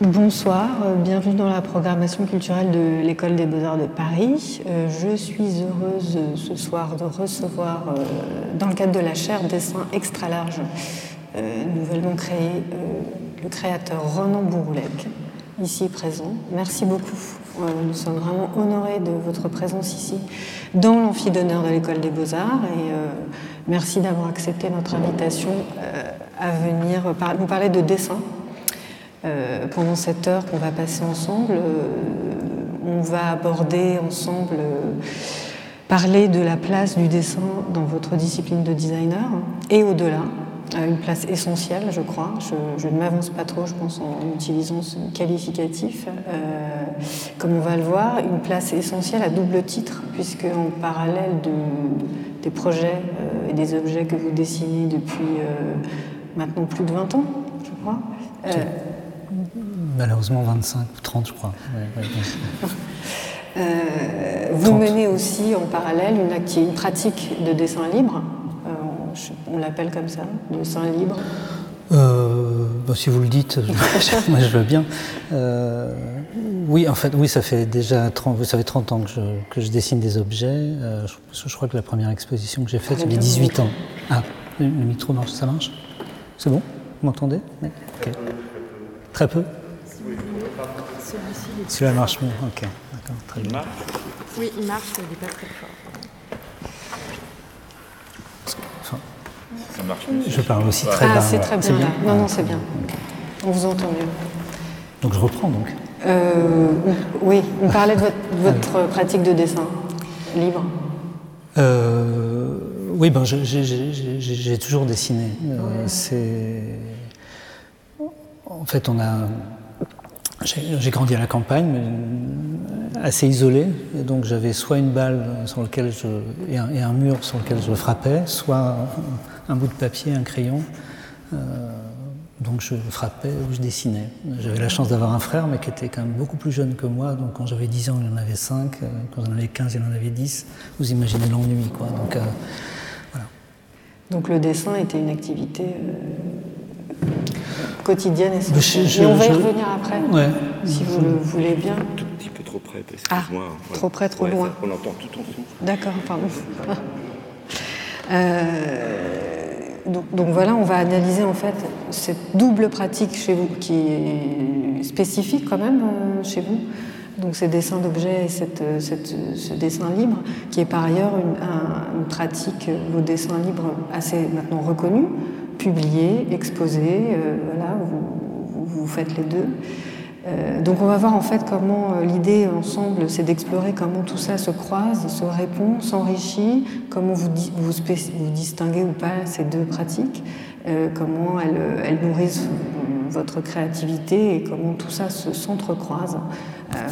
Bonsoir, euh, bienvenue dans la programmation culturelle de l'École des Beaux-Arts de Paris. Euh, je suis heureuse euh, ce soir de recevoir, dans le cadre de la chaire dessin extra large, nouvellement créé, le créateur Ronan Bouroulec, ici présent. Merci beaucoup. Nous sommes vraiment honorés de votre présence ici dans l'amphi d'honneur de l'École des Beaux-Arts et merci d'avoir accepté notre invitation à venir nous parler de dessin euh, pendant cette heure qu'on va passer ensemble, euh, on va aborder ensemble, euh, parler de la place du dessin dans votre discipline de designer et au-delà. Une place essentielle, je crois. Je, ne m'avance pas trop, je pense, en utilisant ce qualificatif. comme on va le voir, une place essentielle à double titre, puisque en parallèle de, des projets et des objets que vous dessinez depuis maintenant plus de 20 ans, je crois, Malheureusement 25 ou 30, je crois. Euh, vous menez aussi en parallèle une, une pratique de dessin libre, euh, on l'appelle comme ça, dessin libre. Euh, bah, si vous le dites, moi je veux bien. oui, en fait, oui, ça fait déjà 30, vous savez, 30 ans que je, que je dessine des objets. Je, je, crois que la première exposition que j'ai faite, j'avais 18 ans. Ah, le, micro marche, ça marche? C'est bon? Vous m'entendez? Très peu? Celui-ci, marche mieux. Ok, d'accord, très il Marche? Oui, il marche, mais il n'est pas très fort. Ça marche mieux. Je parle aussi très ah, bas. c'est très bien, là. Non, non, c'est bien. On vous entend mieux. Donc je reprends donc. Euh, oui, on parlait de votre, pratique de dessin libre. Euh, oui, ben, j'ai toujours dessiné. Euh, c'est en fait, on a j'ai grandi à la campagne, mais assez isolé, et donc j'avais soit une balle sur lequel je, et, un, mur sur lequel je frappais, soit un, bout de papier, un crayon. Euh, donc je frappais ou je dessinais. J'avais la chance d'avoir un frère, mais qui était quand même beaucoup plus jeune que moi. Donc quand j'avais 10 ans, il en avait 5. Quand j'en avais 15, il en avait 10. Vous imaginez l'ennui, quoi. Donc, euh, voilà. donc le dessin était une activité euh, quotidienne et sociale. on va y revenir après, si vous le voulez bien. Un tout petit peu trop près, excuse-moi. Ah, trop près, trop loin. on entend tout en dessous. D'accord, pardon. Euh, donc, voilà, on va analyser en fait cette double pratique chez vous qui est spécifique quand même euh, chez vous. Donc ces dessins d'objets et cette, ce dessin libre, qui est par ailleurs une, pratique, vos dessins libres assez maintenant reconnus, publier, exposer, euh, voilà, vous, vous, faites les deux. Euh, donc on va voir en fait comment euh, l'idée ensemble, c'est d'explorer comment tout ça se croise, se répond, s'enrichit, comment vous, vous, distinguez ou pas ces deux pratiques, comment elles, elles, nourrissent votre créativité et comment tout ça se s'entrecroise.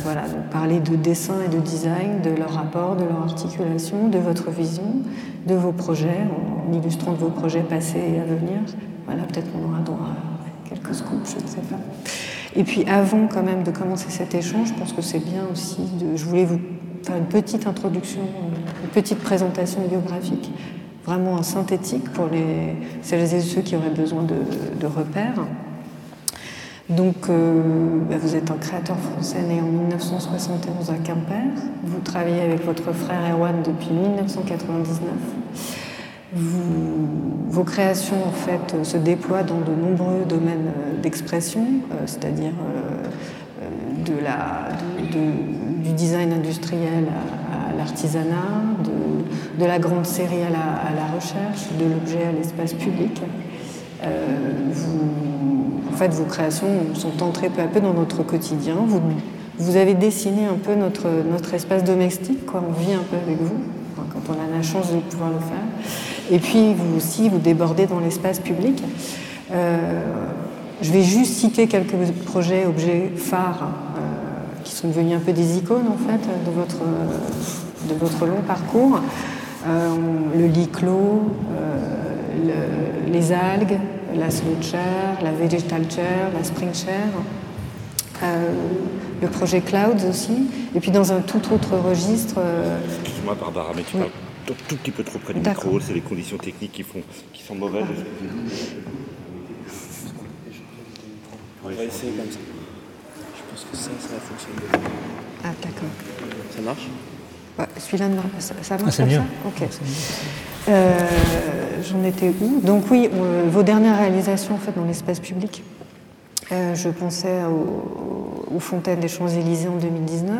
voilà, donc parler de dessin et de design, de leur rapport, de leur articulation, de votre vision, de vos projets, en illustrant vos projets passés et à venir. Voilà, peut-être qu'on aura droit à quelques scoops, je ne sais pas. Et puis avant quand même de commencer cet échange, je pense que c'est bien aussi de... Je voulais vous faire une petite introduction, une petite présentation biographique, vraiment synthétique pour les, celles et ceux qui auraient besoin de, de repères. Donc, euh, bah, vous êtes un créateur français né en 1971 à Quimper. Vous travaillez avec votre frère Erwan depuis 1999. Vos créations, en fait, se déploient dans de nombreux domaines euh, d'expression, euh, c'est-à-dire la, du design industriel à, l'artisanat, de, la grande série à la, recherche, de l'objet à l'espace public. en fait, vos créations sont entrées peu à peu dans notre quotidien. Vous, vous avez dessiné un peu notre, notre espace domestique, on vit un peu avec vous, quand on a la chance de pouvoir le faire. Et puis, vous aussi, vous débordez dans l'espace public. Euh, je vais juste citer quelques projets, objets phares, euh, qui sont devenus un peu des icônes, en fait, de votre, de votre long parcours. Euh, le lit clos, les algues, la slow chair, la vegetal chair, la spring chair, le projet Clouds aussi, et puis dans un tout autre registre. Excuse-moi Barbara, mais tu parles un tout petit peu trop près du micro, c'est les conditions techniques qui, font, qui sont mauvaises. On va essayer comme ça. Je pense que ça, ça va fonctionner. Ah, d'accord. Ça marche? Ouais, Celui-là, ça, ça ah, marche C'est mieux. Ok. Euh, J'en étais où? Donc oui, euh, vos dernières réalisations en fait dans l'espace public. Euh, je pensais aux, aux Fontaines des Champs-Élysées en 2019.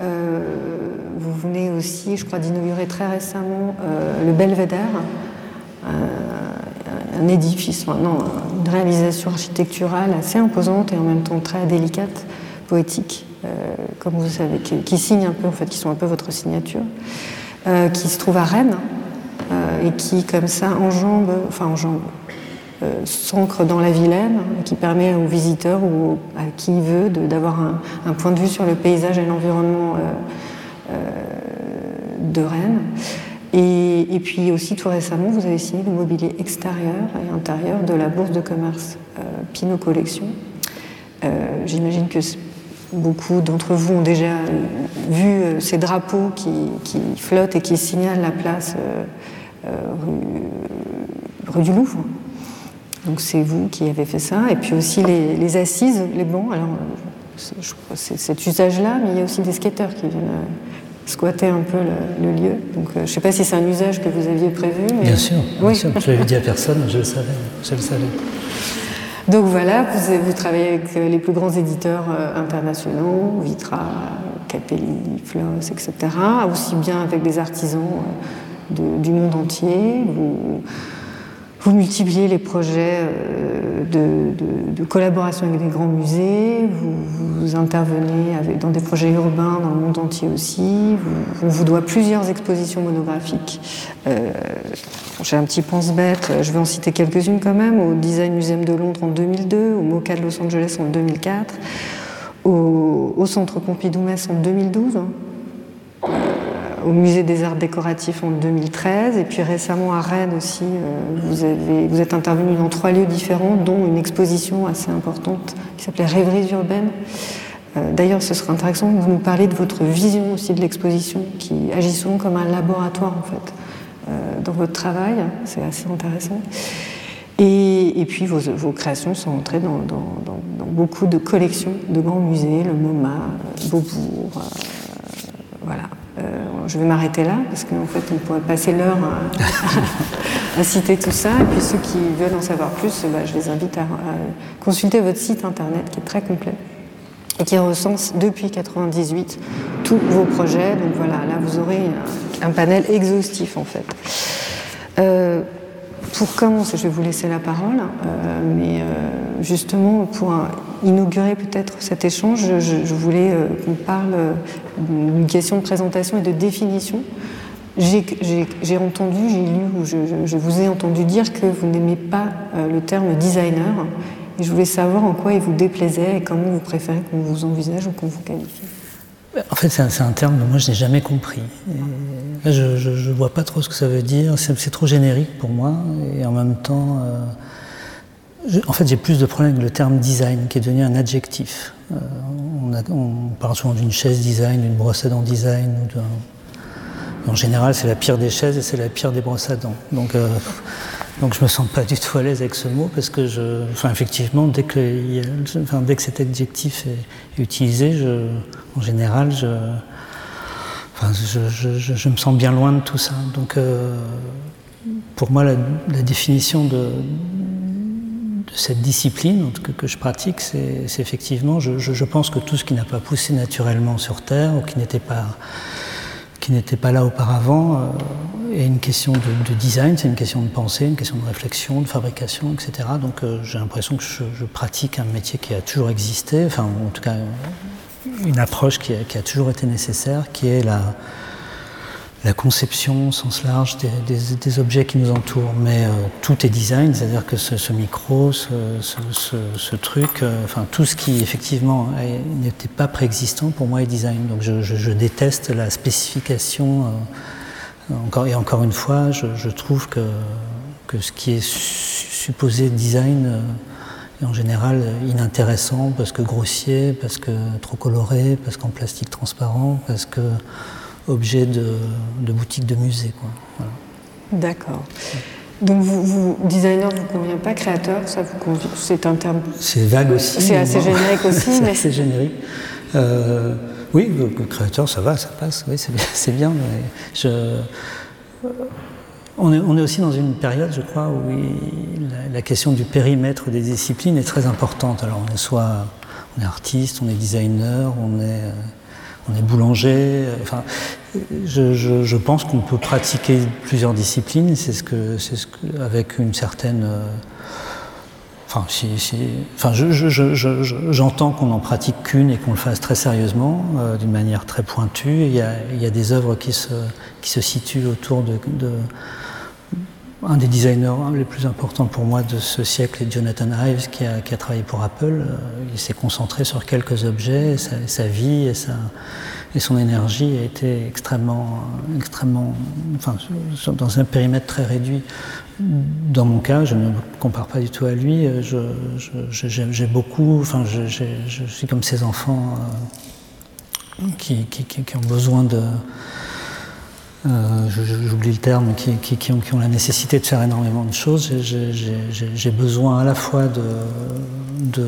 Euh, vous venez aussi, je crois, d'inaugurer très récemment euh, le Belvédère, un, un édifice, non, une réalisation architecturale assez imposante et en même temps très délicate, poétique, euh, comme vous savez, qui, qui, signe un peu, en fait, qui sont un peu votre signature, euh, qui se trouve à Rennes euh, et qui, comme ça, enjambe, enfin enjambe, euh, s'ancre dans la Vilaine, qui permet aux visiteurs ou à qui veut d'avoir un, point de vue sur le paysage et l'environnement euh, de Rennes. Et, puis aussi tout récemment, vous avez signé le mobilier extérieur et intérieur de la bourse de commerce euh, Pinot Collection. J'imagine que beaucoup d'entre vous ont déjà vu ces drapeaux qui, flottent et qui signalent la place rue du Louvre. Donc c'est vous qui avez fait ça. Et puis aussi les, les assises, les bancs. Alors c'est cet usage-là, mais il y a aussi des skateurs qui viennent squatter un peu le, le lieu. Donc je ne sais pas si c'est un usage que vous aviez prévu. Mais... Bien sûr, bien oui. sûr. Je l'avais dit à personne, je le savais. Je le savais. Donc voilà, vous, vous, travaillez avec les plus grands éditeurs internationaux, Vitra, Capelli, Floss, etc. Aussi bien avec des artisans de, du monde entier. Vous, vous multipliez les projets de, de, collaboration avec des grands musées, vous, intervenez dans des projets urbains dans le monde entier aussi, vous, on vous doit plusieurs expositions monographiques. Euh, J'ai un petit pense-bête, je vais en citer quelques-unes quand même, au Design Museum de Londres en 2002, au MoCA de Los Angeles en 2004, au, Centre Pompidou-Metz en 2012. Euh, au musée des arts décoratifs en 2013 et puis récemment à Rennes aussi euh, vous, avez, vous êtes intervenu dans trois lieux différents dont une exposition assez importante qui s'appelait Rêveries urbaines. Euh, d'ailleurs ce serait intéressant que vous nous parliez de votre vision aussi de l'exposition qui agit souvent comme un laboratoire en fait euh, dans votre travail. C'est assez intéressant. Et, puis vos, créations sont entrées dans, beaucoup de collections de grands musées le MoMA, Beaubourg voilà euh, je vais m'arrêter là parce qu'en fait on pourrait passer l'heure à, citer tout ça. Et puis ceux qui veulent en savoir plus bah, je les invite à, consulter votre site internet qui est très complet et qui recense depuis 98 tous vos projets. Donc voilà là vous aurez un, un panel exhaustif en fait. Euh, pour commencer, je vais vous laisser la parole, euh, mais euh, justement pour inaugurer peut-être cet échange, je, voulais euh, qu'on parle d'une question de présentation et de définition. J'ai entendu, j'ai lu, ou je, je, vous ai entendu dire que vous n'aimez pas le terme designer, et je voulais savoir en quoi il vous déplaisait et comment vous préférez qu'on vous envisage ou qu'on vous qualifie. En fait, c'est un, terme que moi je n'ai jamais compris. Et je ne vois pas trop ce que ça veut dire. C'est trop générique pour moi. Et en même temps, euh, en fait, j'ai plus de problèmes avec le terme design qui est devenu un adjectif. Euh, on, parle souvent d'une chaise design, d'une brosse à dents design. en général, c'est la pire des chaises et c'est la pire des brosses à dents. Donc, euh, donc je me sens pas du tout à l'aise avec ce mot parce que je, enfin effectivement dès que, enfin, dès que cet adjectif est, utilisé, en général, je, enfin, je, je, me sens bien loin de tout ça. Donc euh, pour moi, la, définition de, de, cette discipline que, que je pratique, c'est effectivement, je, pense que tout ce qui n'a pas poussé naturellement sur Terre ou qui n'était pas qui n'était pas là auparavant, euh, est une question de, de design, c'est une question de pensée, une question de réflexion, de fabrication, etc. Donc euh, j'ai l'impression que je, je, pratique un métier qui a toujours existé, enfin en tout cas une approche qui a, qui a toujours été nécessaire, qui est la, la conception au sens large des, objets qui nous entourent. Mais euh, tout est design, c'est-à-dire que ce, micro, ce, truc, euh, enfin tout ce qui effectivement n'était pas préexistant pour moi est design. Donc je, déteste la spécification. Euh, encore et encore une fois, je, trouve que, ce qui est supposé design en général inintéressant parce que grossier, parce que trop coloré, parce qu'en plastique transparent, parce que objet de, boutique de musée. D'accord. Donc, vous, designer ne vous convient pas, créateur, ça vous C'est un terme. C'est vague aussi. C'est assez générique aussi. c'est assez générique. Euh, oui, le, créateur, ça va, ça passe. Oui, c'est bien. je, on est, aussi dans une période, je crois, où la, question du périmètre des disciplines est très importante. Alors, on est soit on est artiste, on est designer, on est, on est boulanger. Enfin, je, pense qu'on peut pratiquer plusieurs disciplines. C'est ce que, c'est ce avec une certaine Enfin, si, enfin j'entends qu'on n'en pratique qu'une et qu'on le fasse très sérieusement, euh, d'une manière très pointue. Il y, a, il y, a, des œuvres qui se, qui se situent autour de, un des designers les plus importants pour moi de ce siècle est Jonathan Ives, qui a, travaillé pour Apple. Euh, il s'est concentré sur quelques objets, et sa, vie et, son énergie a été extrêmement, extrêmement, enfin, dans un périmètre très réduit. Dans mon cas, je ne me compare pas du tout à lui. Euh, j'ai beaucoup, enfin, je suis comme ces enfants euh, qui, qui ont besoin de euh, j'oublie le terme, qui, ont, la nécessité de faire énormément de choses. J'ai besoin à la fois de.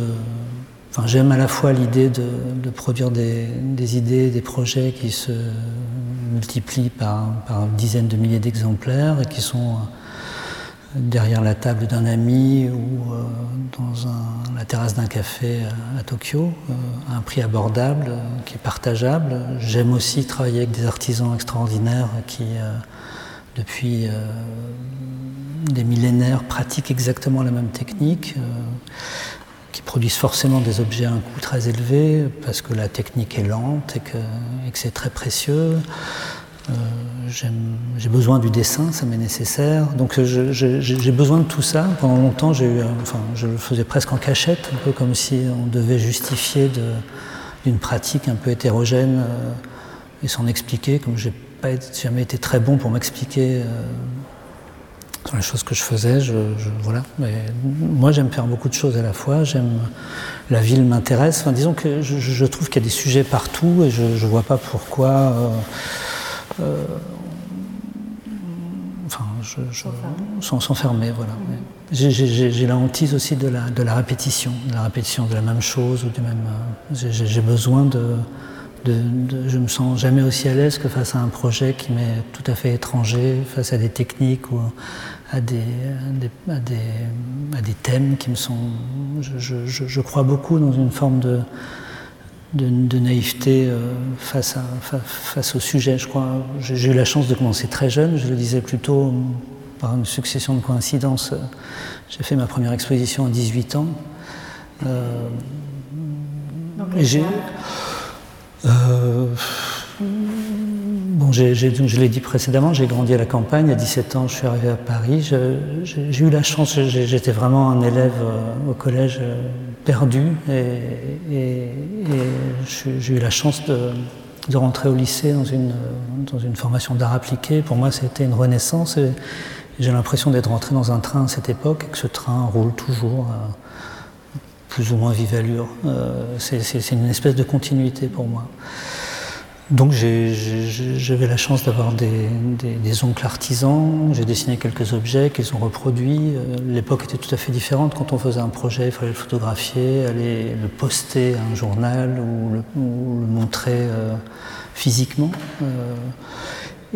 enfin, j'aime à la fois l'idée de, produire des, idées, des projets qui se multiplient par, par dizaines de milliers d'exemplaires et qui sont derrière la table d'un ami ou euh, dans la terrasse d'un café à, Tokyo, euh, à un prix abordable, euh, qui est partageable. J'aime aussi travailler avec des artisans extraordinaires qui, depuis des millénaires, pratiquent exactement la même technique, qui produisent forcément des objets à un coût très élevé parce que la technique est lente et que c'est très précieux. J'ai besoin du dessin, ça m'est nécessaire. Donc j'ai besoin de tout ça. Pendant longtemps, je le faisais presque en cachette, un peu comme si on devait justifier d'une pratique un peu hétérogène euh, et s'en expliquer, comme j'ai pas jamais été très bon pour m'expliquer euh, sur les choses que je faisais. Voilà. Mais moi, j'aime faire beaucoup de choses à la fois. La ville m'intéresse. Disons que je, trouve qu'il y a des sujets partout et je ne vois pas pourquoi. Euh, enfin, je, sans s'enfermer, voilà. J'ai la hantise aussi de la, de la répétition, de la répétition de la même chose ou du même. Euh, j'ai besoin de, de, Je me sens jamais aussi à l'aise que face à un projet qui m'est tout à fait étranger, face à des techniques ou à des, à des, à des, thèmes qui me sont. Je, je, crois beaucoup dans une forme de de, naïveté euh, face, à, face au sujet. Je crois, j'ai eu la chance de commencer très jeune. Je le disais plutôt par une succession de coïncidences. J'ai fait ma première exposition à 18 ans. Euh, j'ai, euh, Je l'ai dit précédemment, j'ai grandi à la campagne. À 17 ans, je suis arrivé à Paris. J'ai eu la chance, j'étais vraiment un élève au collège perdu et, j'ai eu la chance de, rentrer au lycée dans une, dans une formation d'art appliqué. Pour moi, c'était une renaissance et j'ai l'impression d'être rentré dans un train à cette époque et que ce train roule toujours à plus ou moins vive allure. Euh, c'est une espèce de continuité pour moi. Donc j'avais la chance d'avoir des, oncles artisans, j'ai dessiné quelques objets qu'ils ont reproduits. Euh, l'époque était tout à fait différente. Quand on faisait un projet, il fallait le photographier, aller le poster à un journal ou le, montrer euh, physiquement. Euh,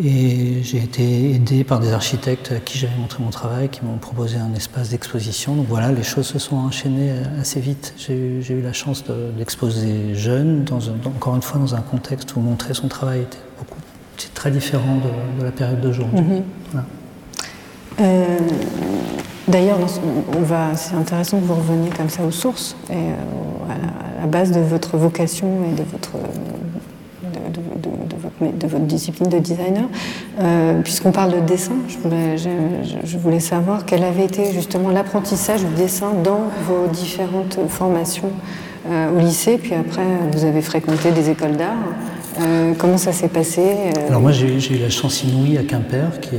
et j'ai été aidé par des architectes à qui j'avais montré mon travail, qui m'ont proposé un espace d'exposition. Donc voilà, les choses se sont enchaînées assez vite. J'ai eu la chance d'exposer jeune, dans encore une fois dans un contexte où montrer son travail était beaucoup, très différent de, la période d'aujourd'hui. Mhm. Euh, d'ailleurs, c'est intéressant que vous reveniez comme ça aux sources, et, euh, à la base de votre vocation et de votre de, votre, discipline de designer. Euh, puisqu'on parle de dessin, je voulais, savoir quel avait été justement l'apprentissage du dessin dans vos différentes formations euh, au lycée, puis après vous avez fréquenté des écoles d'art. comment ça s'est passé Alors moi j'ai eu la chance inouïe à Quimper, qui,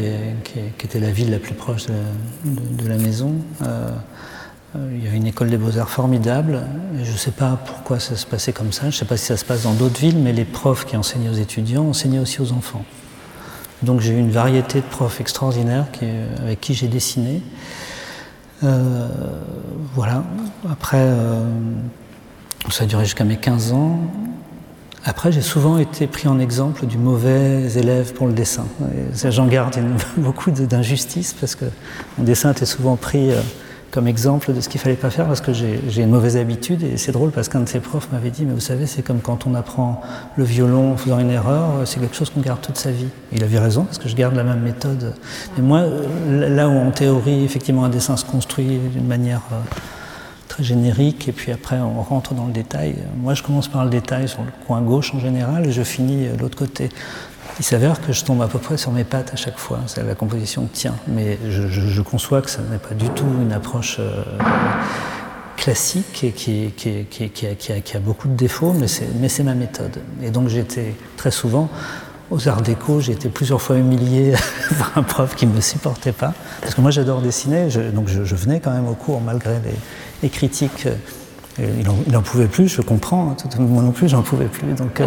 était la ville la plus proche de, la maison. Il y avait une école des beaux-arts formidable. je ne sais pas pourquoi ça se passait comme ça. Je ne sais pas si ça se passe dans d'autres villes, mais les profs qui enseignaient aux étudiants enseignaient aussi aux enfants. Donc j'ai eu une variété de profs extraordinaires avec qui j'ai dessiné. Euh, voilà. Après, euh, ça a duré jusqu'à mes 15 ans. Après, j'ai souvent été pris en exemple du mauvais élève pour le dessin. J'en garde beaucoup d'injustice parce que mon dessin était souvent pris euh, comme exemple de ce qu'il fallait pas faire parce que j'ai une mauvaise habitude et c'est drôle parce qu'un de ses profs m'avait dit mais vous savez c'est comme quand on apprend le violon en faisant une erreur c'est quelque chose qu'on garde toute sa vie. il avait raison parce que je garde la même méthode. Et moi là où en théorie effectivement un dessin se construit d'une manière euh, très générique et puis après on rentre dans le détail. Moi je commence par le détail sur le coin gauche en général et je finis l'autre côté. Il s'avère que je tombe à peu près sur mes pattes à chaque fois. La composition tient. Mais je, conçois que ce n'est pas du tout une approche euh, classique et qui, a, beaucoup de défauts, mais c'est ma méthode. Et donc j'étais très souvent aux arts déco, j'ai été plusieurs fois humilié par un prof qui ne me supportait pas. Parce que moi j'adore dessiner, donc je, venais quand même au cours malgré les, les critiques il n'en pouvait plus, je comprends, hein, moi non plus, j'en pouvais plus. Donc, euh,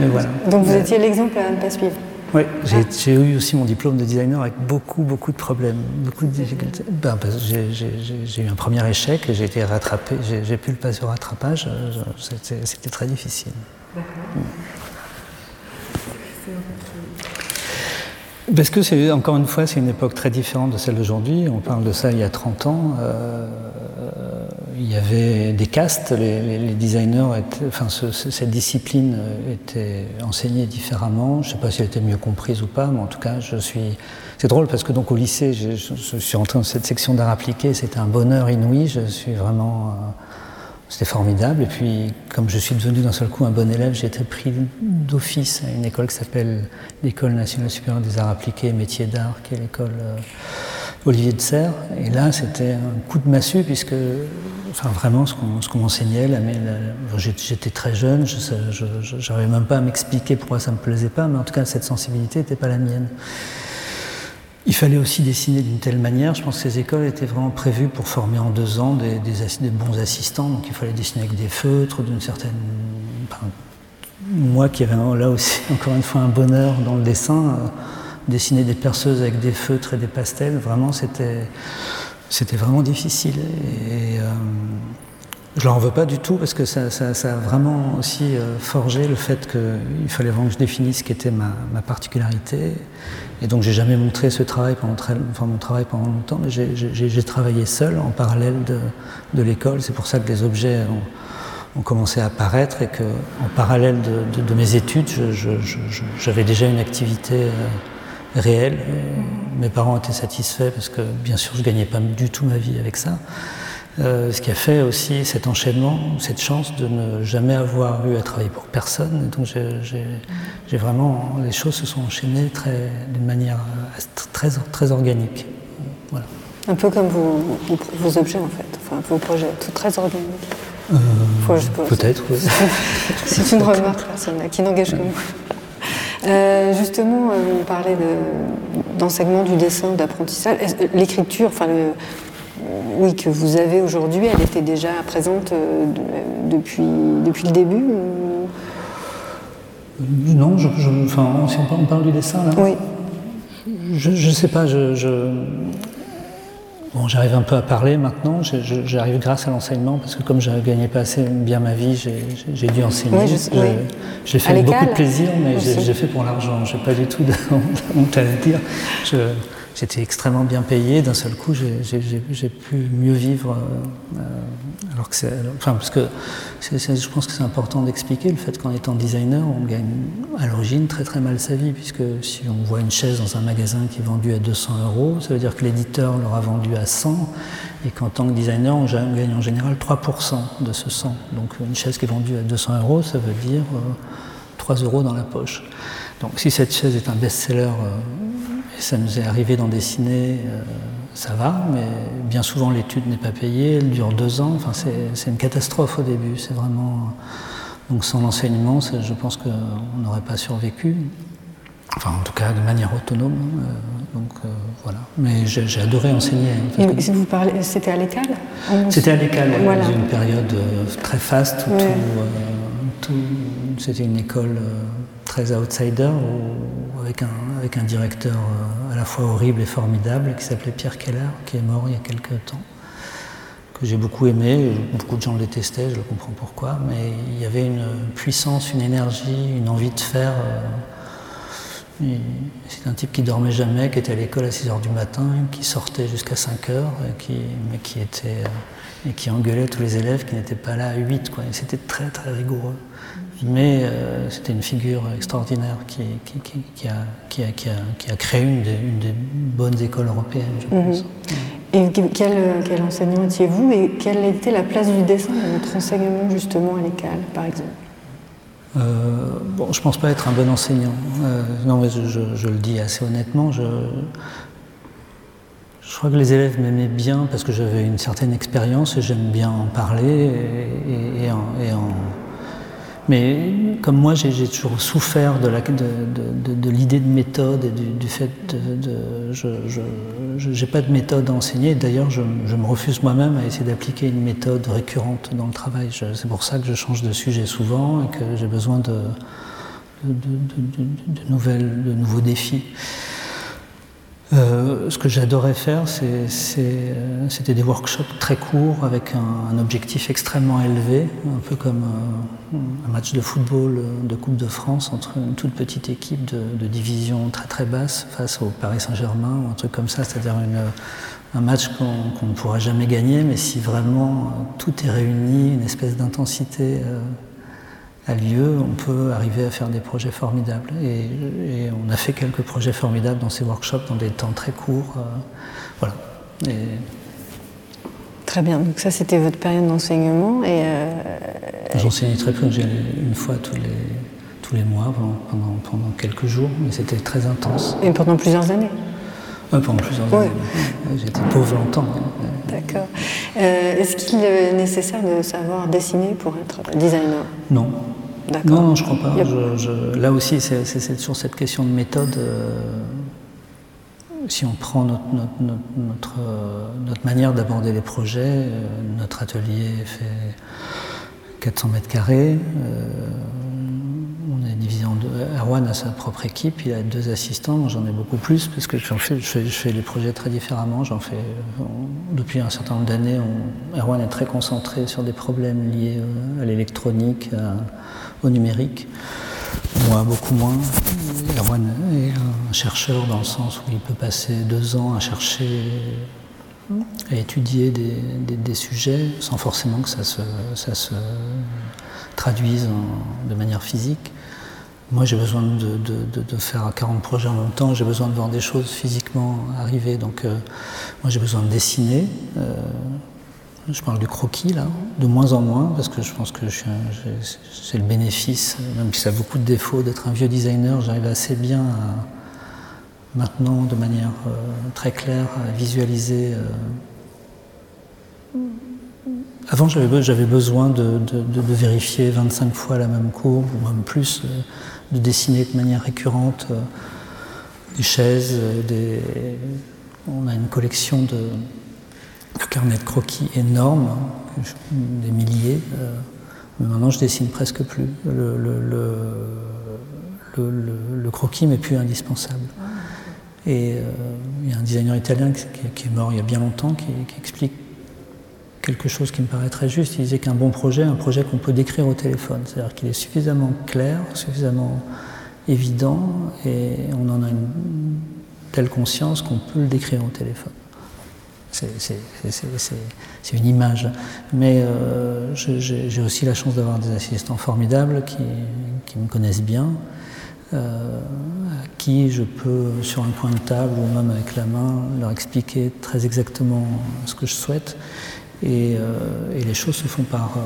voilà. donc vous étiez l'exemple à ne pas suivre Oui, j'ai eu aussi mon diplôme de designer avec beaucoup, beaucoup de problèmes, beaucoup de difficultés. Ben, j'ai eu un premier échec et j'ai été rattrapé, j'ai pu le passer au rattrapage, euh, c'était très difficile. Parce que c'est encore une fois, c'est une époque très différente de celle d'aujourd'hui. On parle de ça il y a 30 ans. Euh, il y avait des castes, les, designers, enfin cette discipline était enseignée différemment. Je ne sais pas si elle était mieux comprise ou pas, mais en tout cas, je suis. C'est drôle parce que donc au lycée, je, suis entré dans cette section d'art appliqué, c'était un bonheur inouï. Je suis vraiment, euh, c'était formidable. Et puis, comme je suis devenu d'un seul coup un bon élève, j'ai été pris d'office à une école qui s'appelle l'École nationale supérieure des arts appliqués et métiers d'art, qui est l'école. Euh, Olivier de Serre. Et là, c'était un coup de massue, puisque, enfin, vraiment, ce qu'on m'enseignait, j'étais très jeune, je n'arrivais même pas à m'expliquer pourquoi ça ne me plaisait pas, mais en tout cas, cette sensibilité n'était pas la mienne. Il fallait aussi dessiner d'une telle manière. Je pense que ces écoles étaient vraiment prévues pour former en deux ans des, des, bons assistants. Donc il fallait dessiner avec des feutres, d'une certaine. moi qui avais là aussi, encore une fois, un bonheur dans le dessin. Euh, dessiner des perceuses avec des feutres et des pastels, vraiment c'était c'était vraiment difficile. Et, euh, je leur en veux pas du tout parce que ça, a vraiment aussi euh, forgé le fait qu'il fallait vraiment que je définisse ce qu'était ma, ma, particularité. Et donc j'ai jamais montré ce travail pendant très, mon travail pendant longtemps, mais j'ai travaillé seul en parallèle de, de l'école. C'est pour ça que les objets ont, ont, commencé à apparaître et que en parallèle de, de, mes études, j'avais déjà une activité. Euh, réel. Mes parents étaient satisfaits parce que, bien sûr, je ne gagnais pas du tout ma vie avec ça. Euh, ce qui a fait aussi cet enchaînement, cette chance de ne jamais avoir eu à travailler pour personne. Et donc j'ai vraiment, les choses se sont enchaînées d'une manière euh, très, très organique. Voilà. Un peu comme vos, vos, objets en fait, enfin vos projets, tout très organique. Euh, Peut-être, oui. C'est une remarque qui n'engage que moi. Euh, justement, euh, vous parlez d'enseignement du dessin, d'apprentissage. L'écriture, enfin, oui, que vous avez aujourd'hui, elle était déjà présente euh, depuis, depuis le début Non, je, enfin, si on parle du dessin, là Oui. Je ne sais pas, je, Bon, j'arrive un peu à parler maintenant, j'arrive grâce à l'enseignement, parce que comme je ne gagnais pas assez bien ma vie, j'ai dû enseigner. j'ai fait beaucoup de plaisir, mais j'ai fait pour l'argent. Je n'ai pas du tout honte à le dire. J'étais extrêmement bien payé. D'un seul coup, j'ai pu mieux vivre. Euh, alors que enfin, parce que je pense que c'est important d'expliquer le fait qu'en étant designer, on gagne à l'origine très très mal sa vie, puisque si on voit une chaise dans un magasin qui est vendue à 200 euros, ça veut dire que l'éditeur l'aura vendue à 100, et qu'en tant que designer, on gagne en général 3% de ce 100. Donc une chaise qui est vendue à 200 euros, ça veut dire 3 euh, euros dans la poche. Donc si cette chaise est un best-seller euh, ça nous est arrivé d'en dessiner, euh, ça va, mais bien souvent l'étude n'est pas payée, elle dure deux ans, enfin c'est une catastrophe au début, c'est vraiment... Donc sans l'enseignement, je pense qu'on n'aurait pas survécu. Enfin, en tout cas, de manière autonome. donc voilà. Mais j'ai adoré enseigner. vous parlez, c'était à l'école? C'était à l'école, voilà. dans une période très faste où tout, c'était une école très outsider, avec, un, avec un directeur à la fois horrible et formidable qui s'appelait Pierre Keller, qui est mort il y a quelques temps que j'ai beaucoup aimé. Beaucoup de gens le détestaient, je le comprends pourquoi, mais il y avait une puissance, une énergie, une envie de faire. Euh, c'est un type qui dormait jamais, qui était à l'école à 6 h du matin, qui sortait jusqu'à 5 h mais qui était et qui engueulait tous les élèves qui n'étaient pas là à 8. Quoi. C'était très très rigoureux. Mais euh, c'était une figure extraordinaire qui, qui, a, qui, a, qui, a, créé une des, une des, bonnes écoles européennes, je mhm. pense. Et quel, quel enseignant étiez-vous et quelle était la place du dessin dans votre enseignement justement à l'école, par exemple? Euh, bon, je ne pense pas être un bon enseignant. Euh, non, mais je, je, le dis assez honnêtement. Je, je crois que les élèves m'aimaient bien parce que j'avais une certaine expérience et j'aime bien en parler et, et, et en mais comme moi, j'ai toujours souffert de l'idée de, de, méthode et du, fait de, je n'ai pas de méthode à enseigner. D'ailleurs, je, me refuse moi-même à essayer d'appliquer une méthode récurrente dans le travail. C'est pour ça que je change de sujet souvent et que j'ai besoin de, nouvelles, de nouveaux défis. Euh, ce que j'adorais faire, euh, c'était des workshops très courts avec un, objectif extrêmement élevé, un peu comme euh, un match de football de Coupe de France entre une toute petite équipe de, division très très basse face au Paris Saint-Germain ou un truc comme ça, c'est-à-dire un match qu'on ne pourra jamais gagner, mais si vraiment tout est réuni, une espèce d'intensité a lieu, on peut arriver à faire des projets formidables. Et, on a fait quelques projets formidables dans ces workshops dans des temps très courts. Euh, voilà. Très bien, donc ça c'était votre période d'enseignement. Et euh... J'enseignais très peu, j'allais une fois tous les, tous les mois pendant, pendant, quelques jours, mais c'était très intense. Et pendant plusieurs années Pendant plusieurs années. J'étais pauvre longtemps. D'accord. Euh, est-ce qu'il est nécessaire de savoir dessiner pour être designer? Non. Non, je crois pas. là aussi, c'est sur cette question de méthode. Euh, si on prend notre, notre, euh, notre, manière d'aborder les projets, euh, notre atelier fait 400 mètres carrés. on est divisé en deux. Erwan a sa propre équipe, il a deux assistants, j'en ai beaucoup plus parce que fais, je, fais, les projets très différemment. J'en fais depuis un certain nombre d'années. Erwan est très concentré sur des problèmes liés à l'électronique, au numérique. Moi, beaucoup moins. Erwan est un chercheur dans le sens où il peut passer deux ans à chercher, à étudier des, sujets sans forcément que ça se, traduise de manière physique. Moi, j'ai besoin de, de, faire 40 projets en même temps, j'ai besoin de voir des choses physiquement arriver. Donc, euh, moi, j'ai besoin de dessiner. Euh, je parle du croquis là, de moins en moins, parce que je pense que c'est le bénéfice, même si ça a beaucoup de défauts d'être un vieux designer, j'arrive assez bien à, maintenant, de manière euh, très claire, à visualiser. Euh. Avant, j'avais besoin de, vérifier 25 fois la même courbe, ou même plus, euh, de dessiner de manière récurrente des chaises, on a une collection de un carnet de croquis énorme, des milliers. Euh, mais maintenant, je dessine presque plus. Le, croquis m'est plus indispensable. Et euh, il y a un designer italien qui, est mort il y a bien longtemps qui, explique quelque chose qui me paraît très juste. Il disait qu'un bon projet, un projet qu'on peut décrire au téléphone, c'est-à-dire qu'il est suffisamment clair, suffisamment évident, et on en a une telle conscience qu'on peut le décrire au téléphone. C'est une image. Mais euh, j'ai aussi la chance d'avoir des assistants formidables qui, me connaissent bien, euh, à qui je peux, sur un point de table ou même avec la main, leur expliquer très exactement ce que je souhaite. Et, euh, les choses se font par.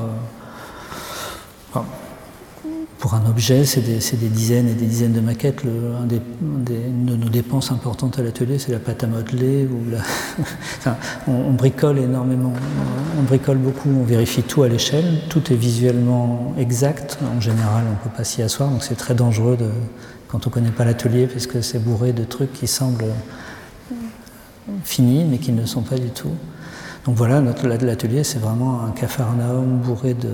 Pour un objet, c'est des, dizaines et des dizaines de maquettes. Le, de nos dépenses importantes à l'atelier, c'est la pâte à modeler. Enfin, on, bricole énormément, on bricole beaucoup, on vérifie tout à l'échelle, tout est visuellement exact. En général, on ne peut pas s'y asseoir, donc c'est très dangereux quand on ne connaît pas l'atelier, parce que c'est bourré de trucs qui semblent finis, mais qui ne sont pas du tout. Donc voilà, l'atelier, c'est vraiment un capharnaüm bourré de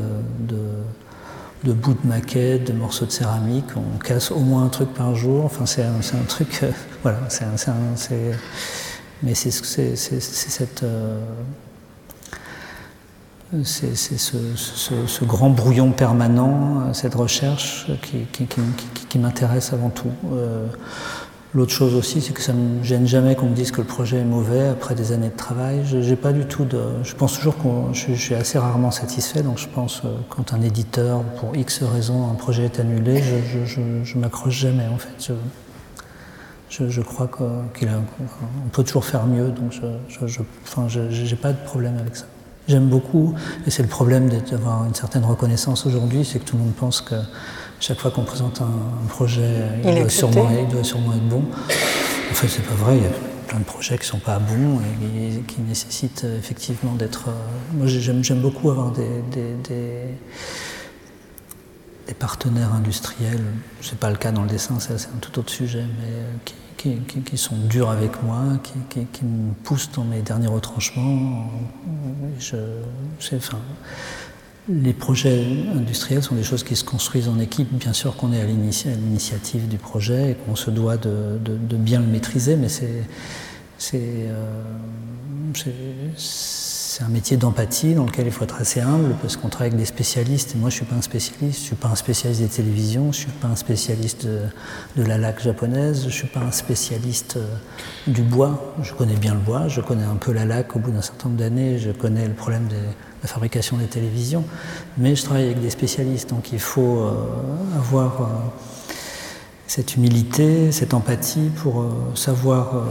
bouts de maquettes, de morceaux de céramique. On casse au moins un truc par jour. Enfin, c'est un, truc. Euh, voilà, c'est Mais c'est cette. Euh, c'est ce, ce, grand brouillon permanent, cette recherche qui, qui, qui, m'intéresse avant tout. Euh, L'autre chose aussi, c'est que ça ne me gêne jamais qu'on me dise que le projet est mauvais après des années de travail. Je, pas du tout de, je pense toujours que je, suis assez rarement satisfait, donc je pense euh, quand un éditeur, pour X raisons, un projet est annulé, je, je m'accroche jamais en fait. Je, crois qu'il on peut toujours faire mieux, donc je, enfin, j'ai pas de problème avec ça. J'aime beaucoup, et c'est le problème d'avoir une certaine reconnaissance aujourd'hui, c'est que tout le monde pense que chaque fois qu'on présente un, projet, il, doit sûrement, il, doit sûrement, être bon. En fait, c'est pas vrai. Il y a plein de projets qui sont pas bons et qui, nécessitent euh, effectivement d'être. Euh, moi, j'aime beaucoup avoir des, des, des, partenaires industriels. C'est pas le cas dans le dessin, c'est un tout autre sujet, mais euh, qui, qui, sont durs avec moi, qui, me poussent dans mes derniers retranchements. Je, enfin, les projets industriels sont des choses qui se construisent en équipe. Bien sûr qu'on est à l'initiative du projet et qu'on se doit de, bien le maîtriser, mais c'est euh, c'est un métier d'empathie dans lequel il faut être assez humble parce qu'on travaille avec des spécialistes. Moi, je ne suis pas un spécialiste. Je ne suis pas un spécialiste des télévisions. Je ne suis pas un spécialiste de, la laque japonaise. Je ne suis pas un spécialiste euh, du bois. Je connais bien le bois. Je connais un peu la laque au bout d'un certain nombre d'années. Je connais le problème de la fabrication des télévisions. Mais je travaille avec des spécialistes. Donc il faut euh, avoir euh, cette humilité, cette empathie pour savoir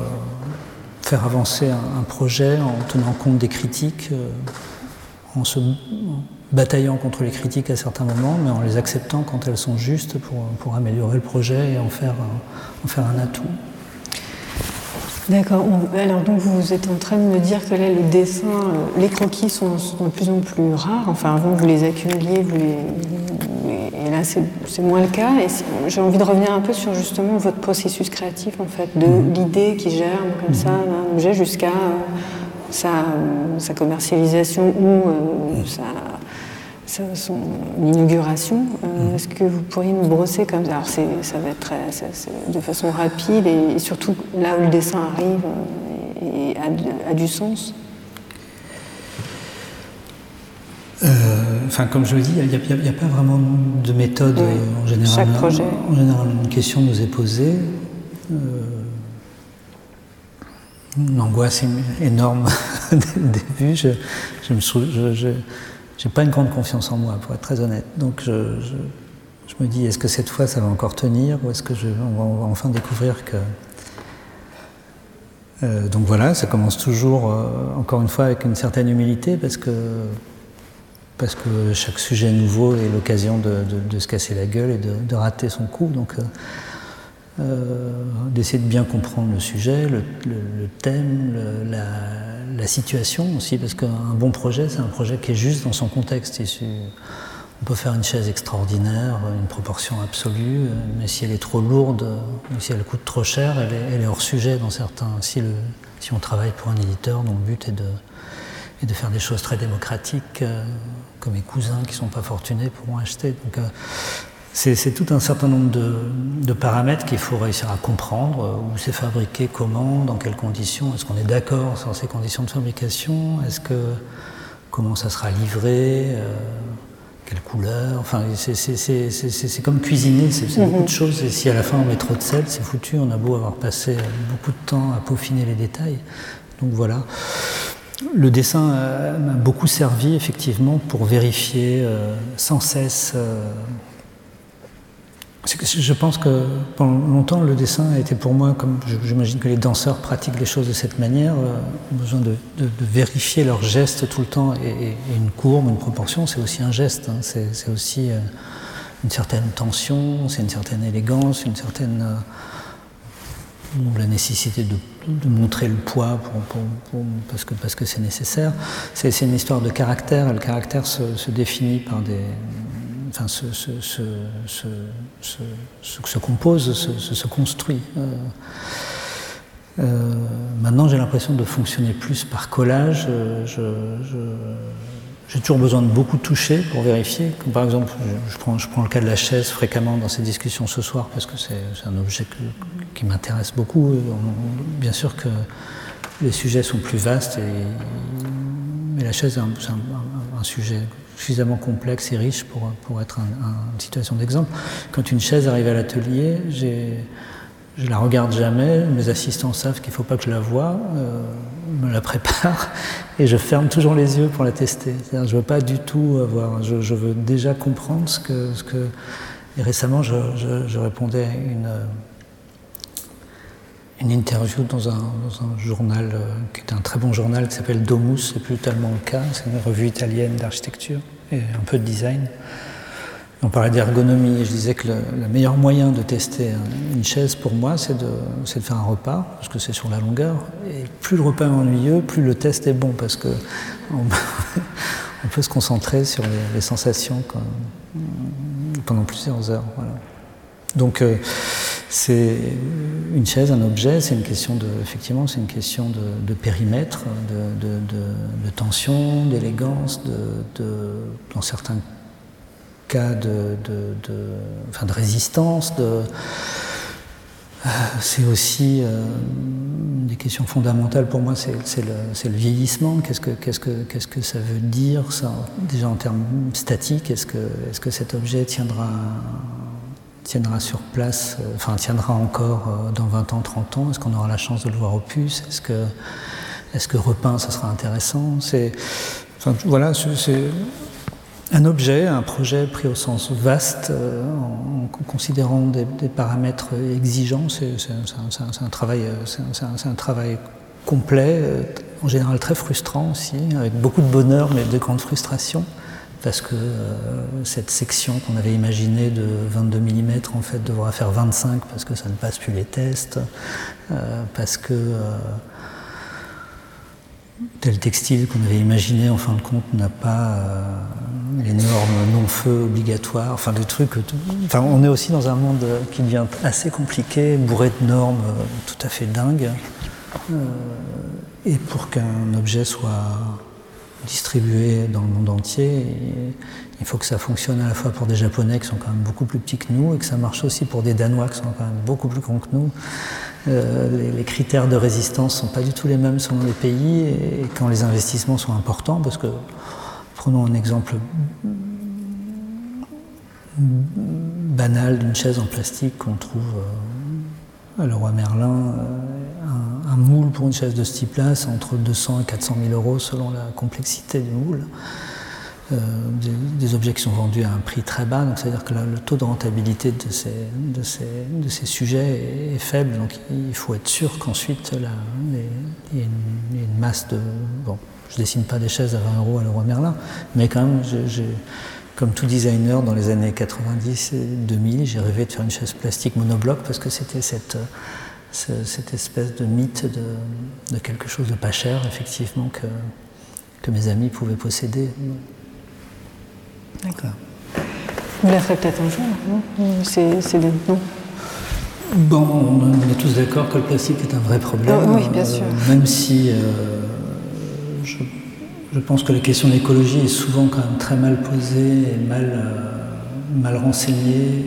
faire avancer un, projet en tenant compte des critiques, euh, en se bataillant contre les critiques à certains moments, mais en les acceptant quand elles sont justes pour, pour améliorer le projet et en faire, en faire un atout. D'accord. Alors donc vous êtes en train de me dire que là les dessins, euh, les croquis sont, de plus en plus rares. Enfin avant vous les accumuliez, vous et là c'est moins le cas. Et j'ai envie de revenir un peu sur justement votre processus créatif en fait, de mhm. l'idée qui germe comme ça mhm. d'un objet jusqu'à euh, sa, commercialisation ou euh, sa son inauguration. Euh, est-ce que vous pourriez nous brosser comme ça Alors ça va être très, de façon rapide et, surtout là où le dessin arrive euh, et a, du sens. Euh, enfin, comme je le dis, il n'y a, pas vraiment de méthode en général. Chaque projet. En, général, une question nous est posée. une angoisse énorme dès le début. Je, je me, je, j'ai pas une grande confiance en moi, pour être très honnête. Donc je, je, me dis, est-ce que cette fois ça va encore tenir ou est-ce que je, on, va, enfin découvrir que. Euh, donc voilà, ça commence toujours, euh, encore une fois, avec une certaine humilité parce que, parce que chaque sujet nouveau est l'occasion de, de, se casser la gueule et de, de rater son coup. Donc, euh, d'essayer de bien comprendre le sujet, le, thème, la, situation aussi, parce qu'un bon projet, c'est un projet qui est juste dans son contexte. On peut faire une chaise extraordinaire, une proportion absolue, mais si elle est trop lourde, ou si elle coûte trop cher, elle est, hors sujet dans certains. Si, on travaille pour un éditeur dont le but est de, faire des choses très démocratiques, euh, comme mes cousins qui ne sont pas fortunés pourront acheter. Euh, c'est tout un certain nombre de, paramètres qu'il faut réussir à comprendre, euh, où c'est fabriqué, comment, dans quelles conditions, est-ce qu'on est, d'accord sur ces conditions de fabrication, est-ce que comment ça sera livré, euh, quelle couleur, enfin c'est comme cuisiner, c'est beaucoup de choses, et si à la fin on met trop de sel, c'est foutu, on a beau avoir passé beaucoup de temps à peaufiner les détails. Donc voilà. Le dessin euh, m'a beaucoup servi effectivement pour vérifier sans cesse je pense que pendant longtemps, le dessin a été pour moi, comme j'imagine que les danseurs pratiquent les choses de cette manière, euh, besoin de, vérifier leurs gestes tout le temps. Et, une courbe, une proportion, c'est aussi un geste. Hein. c'est aussi euh, une certaine tension, c'est une certaine élégance, une certaine la nécessité de, montrer le poids parce que c'est nécessaire. C'est une histoire de caractère. Le caractère se, définit par des, enfin se, se, se compose, se, construit. Euh, euh, maintenant, j'ai l'impression de fonctionner plus par collage. je, j'ai toujours besoin de beaucoup toucher pour vérifier. Comme par exemple, je, prends, je, prends, le cas de la chaise fréquemment dans ces discussions ce soir parce que c'est un objet qui m'intéresse beaucoup. Bien sûr que les sujets sont plus vastes, et, mais la chaise est un, un, sujet suffisamment complexe et riche pour, pour être une situation d'exemple. Quand une chaise arrive à l'atelier, je la regarde jamais, mes assistants savent qu'il ne faut pas que je la voie, euh, me la prépare et je ferme toujours les yeux pour la tester. Je ne veux pas du tout avoir, je, je, veux déjà comprendre ce que. Ce que et récemment, je, je, répondais à une, une interview dans un, dans un, journal euh, qui est un très bon journal qui s'appelle Domus, c'est plus tellement le cas, c'est une revue italienne d'architecture et un peu de design. On parlait d'ergonomie et je disais que le, meilleur moyen de tester une chaise pour moi, c'est de, de, faire un repas, parce que c'est sur la longueur. Et plus le repas est ennuyeux, plus le test est bon, parce que on, peut se concentrer sur les, sensations pendant plusieurs heures. Donc euh, c'est une chaise, un objet, c'est une question de, effectivement, c'est une question de, périmètre, de, tension, d'élégance, dans certains cas de, résistance, de, euh, c'est aussi euh, des questions fondamentales pour moi, c'est le, vieillissement. Qu'est-ce que, ça veut dire, déjà en termes statiques Est-ce que, est-ce que cet objet tiendra, tiendra sur place, euh, enfin tiendra encore dans 20 ans, 30 ans? Est-ce qu'on aura la chance de le voir au puce? Est-ce que, est-ce que repeint, ça sera intéressant? C'est, enfin, Voilà, c'est un objet, un projet pris au sens vaste, euh, en, considérant des, paramètres exigeants, c'est un, travail, un, travail complet, euh, en général très frustrant aussi, avec beaucoup de bonheur mais de grandes frustrations, parce que euh, cette section qu'on avait imaginée de 22 mm en fait devra faire 25 parce que ça ne passe plus les tests, parce que tel textile qu'on avait imaginé en fin de compte n'a pas euh, les normes non-feu obligatoires, enfin des trucs. Enfin, on est aussi dans un monde qui devient assez compliqué, bourré de normes euh, tout à fait dingues. Euh, et pour qu'un objet soit distribué dans le monde entier, il faut que ça fonctionne à la fois pour des Japonais qui sont quand même beaucoup plus petits que nous et que ça marche aussi pour des Danois qui sont quand même beaucoup plus grands que nous. Euh, les, critères de résistance ne sont pas du tout les mêmes selon les pays et, quand les investissements sont importants, parce que prenons un exemple banal d'une chaise en plastique qu'on trouve euh, à Leroy Merlin, euh, un, moule pour une chaise de ce type-là, c'est entre 200 et 400 000 euros selon la complexité du moule. Euh, des, objets qui sont vendus à un prix très bas, donc c'est-à-dire que le taux de rentabilité de ces, sujets est, faible, donc il faut être sûr qu'ensuite il y a une, masse de... Bon, je dessine pas des chaises à 20 euros à Leroy Merlin, mais quand même, comme tout designer dans les années 90 et 2000, j'ai rêvé de faire une chaise plastique monobloc parce que c'était cette, cette espèce de mythe de, de, quelque chose de pas cher, effectivement, que, que mes amis pouvaient posséder. D'accord. Vous la ferez peut-être un jour, non? C'est des... Bon, on est tous d'accord que le plastique est un vrai problème. Oh, oui, bien sûr. Euh, même si euh, je, je, pense que la question d'écologie est souvent quand même très mal posée et mal, euh, mal renseignée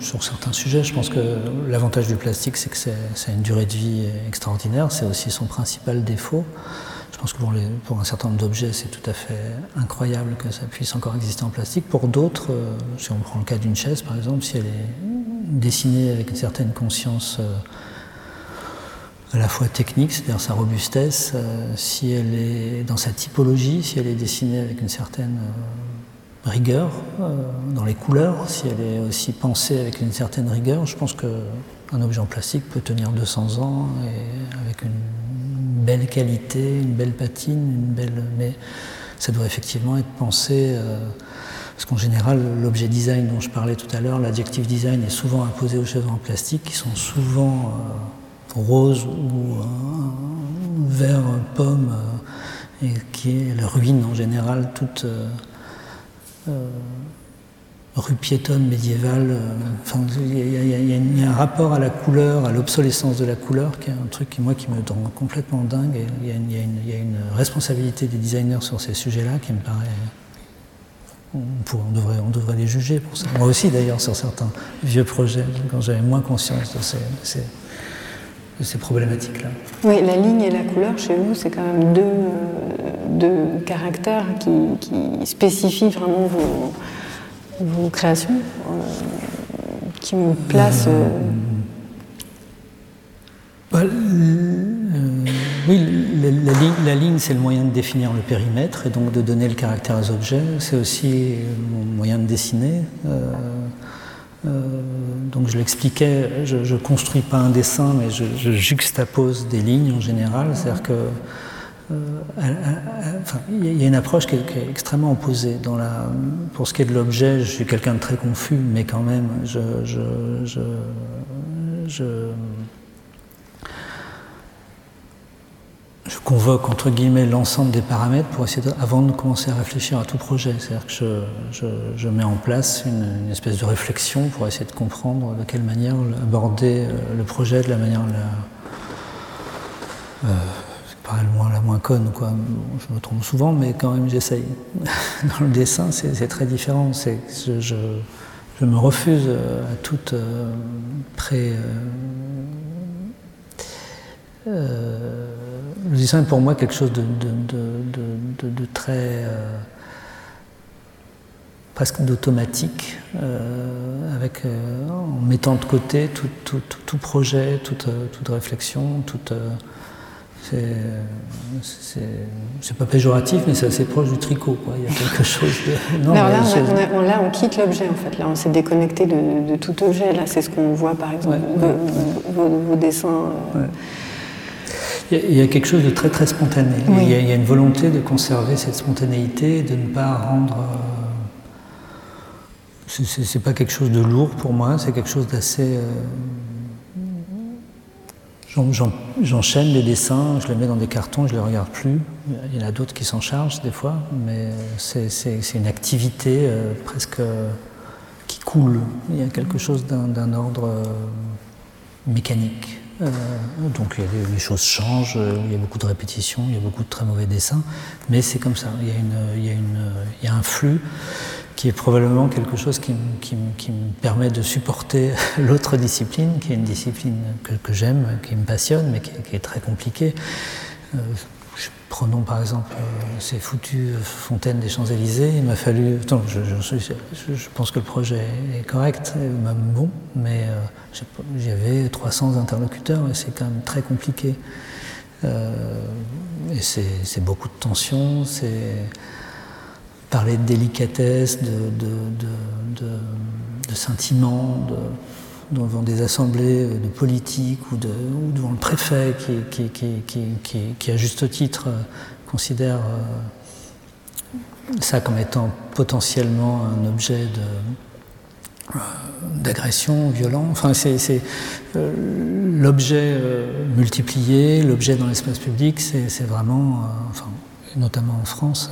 sur certains sujets. Je pense que l'avantage du plastique, c'est que c'est une durée de vie extraordinaire. C'est aussi son principal défaut. Je pense que pour, un certain nombre d'objets, c'est tout à fait incroyable que ça puisse encore exister en plastique. Pour d'autres, euh, si on prend le cas d'une chaise par exemple, si elle est dessinée avec une certaine conscience euh, à la fois technique, c'est-à-dire sa robustesse, euh, si elle est dans sa typologie, si elle est dessinée avec une certaine rigueur dans les couleurs, si elle est aussi pensée avec une certaine rigueur, je pense qu'un objet en plastique peut tenir 200 ans avec une belle qualité, une belle patine, une belle. Mais ça doit effectivement être pensé. Euh, parce qu'en général, l'objet design dont je parlais tout à l'heure, l'adjectif design est souvent imposé aux cheveux en plastique qui sont souvent roses ou vert pomme et qui est ruine en général toute rue piétonne médiévale. Enfin, il y, a un rapport à la couleur, à l'obsolescence de la couleur, qui est un truc qui, moi, qui me rend complètement dingue. Il y, a une responsabilité des designers sur ces sujets-là qui me paraît. On, devrait, on devrait les juger pour ça. Moi aussi, d'ailleurs, sur certains vieux projets, quand j'avais moins conscience de ces problématiques-là. Oui, la ligne et la couleur, chez vous, c'est quand même deux, deux caractères qui, qui spécifient vraiment vos vos créations euh, qui me placent. Euh, bah, oui, la, ligne, c'est le moyen de définir le périmètre et donc de donner le caractère aux objets. C'est aussi mon moyen de dessiner. Euh, donc je l'expliquais, je ne construis pas un dessin, mais je, juxtapose des lignes en général. C'est-à-dire que euh, il y a une approche qui est, extrêmement opposée. Dans la, pour ce qui est de l'objet, je suis quelqu'un de très confus, mais quand même, je, je, je, je, convoque entre guillemets l'ensemble des paramètres pour essayer de, avant de commencer à réfléchir à tout projet. C'est-à-dire que je, je, mets en place une, espèce de réflexion pour essayer de comprendre de quelle manière aborder euh, le projet de la manière la, euh, moins, la moins conne, quoi. je me trompe souvent, mais quand même j'essaye. Dans le dessin, c'est très différent. Je, je, je, me refuse à toute euh, pré. Le dessin est pour moi quelque chose de, de, de, de très. presque d'automatique, avec, en mettant de côté tout, tout, tout, tout projet, toute, toute réflexion, toute c'est pas péjoratif, mais c'est assez proche du tricot. Quoi. Il y a quelque chose de. Non, là, on, là, on quitte l'objet en fait. Là, on s'est déconnecté de, tout objet. Là, c'est ce qu'on voit par exemple vos, dessins. Euh. Il, y a, quelque chose de très très spontané. Il, y a, une volonté de conserver cette spontanéité, de ne pas rendre. Euh, c'est pas quelque chose de lourd pour moi. C'est quelque chose d'assez. Euh, J'enchaîne les dessins, je les mets dans des cartons, je ne les regarde plus. Il y en a d'autres qui s'en chargent des fois, mais c'est une activité euh, presque qui coule. Il y a quelque chose d'un ordre euh, mécanique. Euh, donc les, choses changent, il y a beaucoup de répétitions, il y a beaucoup de très mauvais dessins, mais c'est comme ça. Il y, a un flux qui est probablement quelque chose qui, me permet de supporter l'autre discipline, qui est une discipline que, j'aime, qui me passionne, mais qui, est très compliquée. Euh, prenons par exemple euh, ces foutues fontaines des Champs-Élysées. Il m'a fallu. je, je, pense que le projet est correct, même bon, mais euh, j'avais 300 interlocuteurs et c'est quand même très compliqué. et c'est beaucoup de tension, c'est parler de délicatesse, de, de, de, de sentiments, devant des assemblées de politique ou, devant le préfet qui, qui, qui, à juste titre, considère euh, ça comme étant potentiellement un objet euh, d'agression, violent. Enfin, c'est, euh, l'objet multiplié, l'objet dans l'espace public, c'est, vraiment, enfin, notamment en France,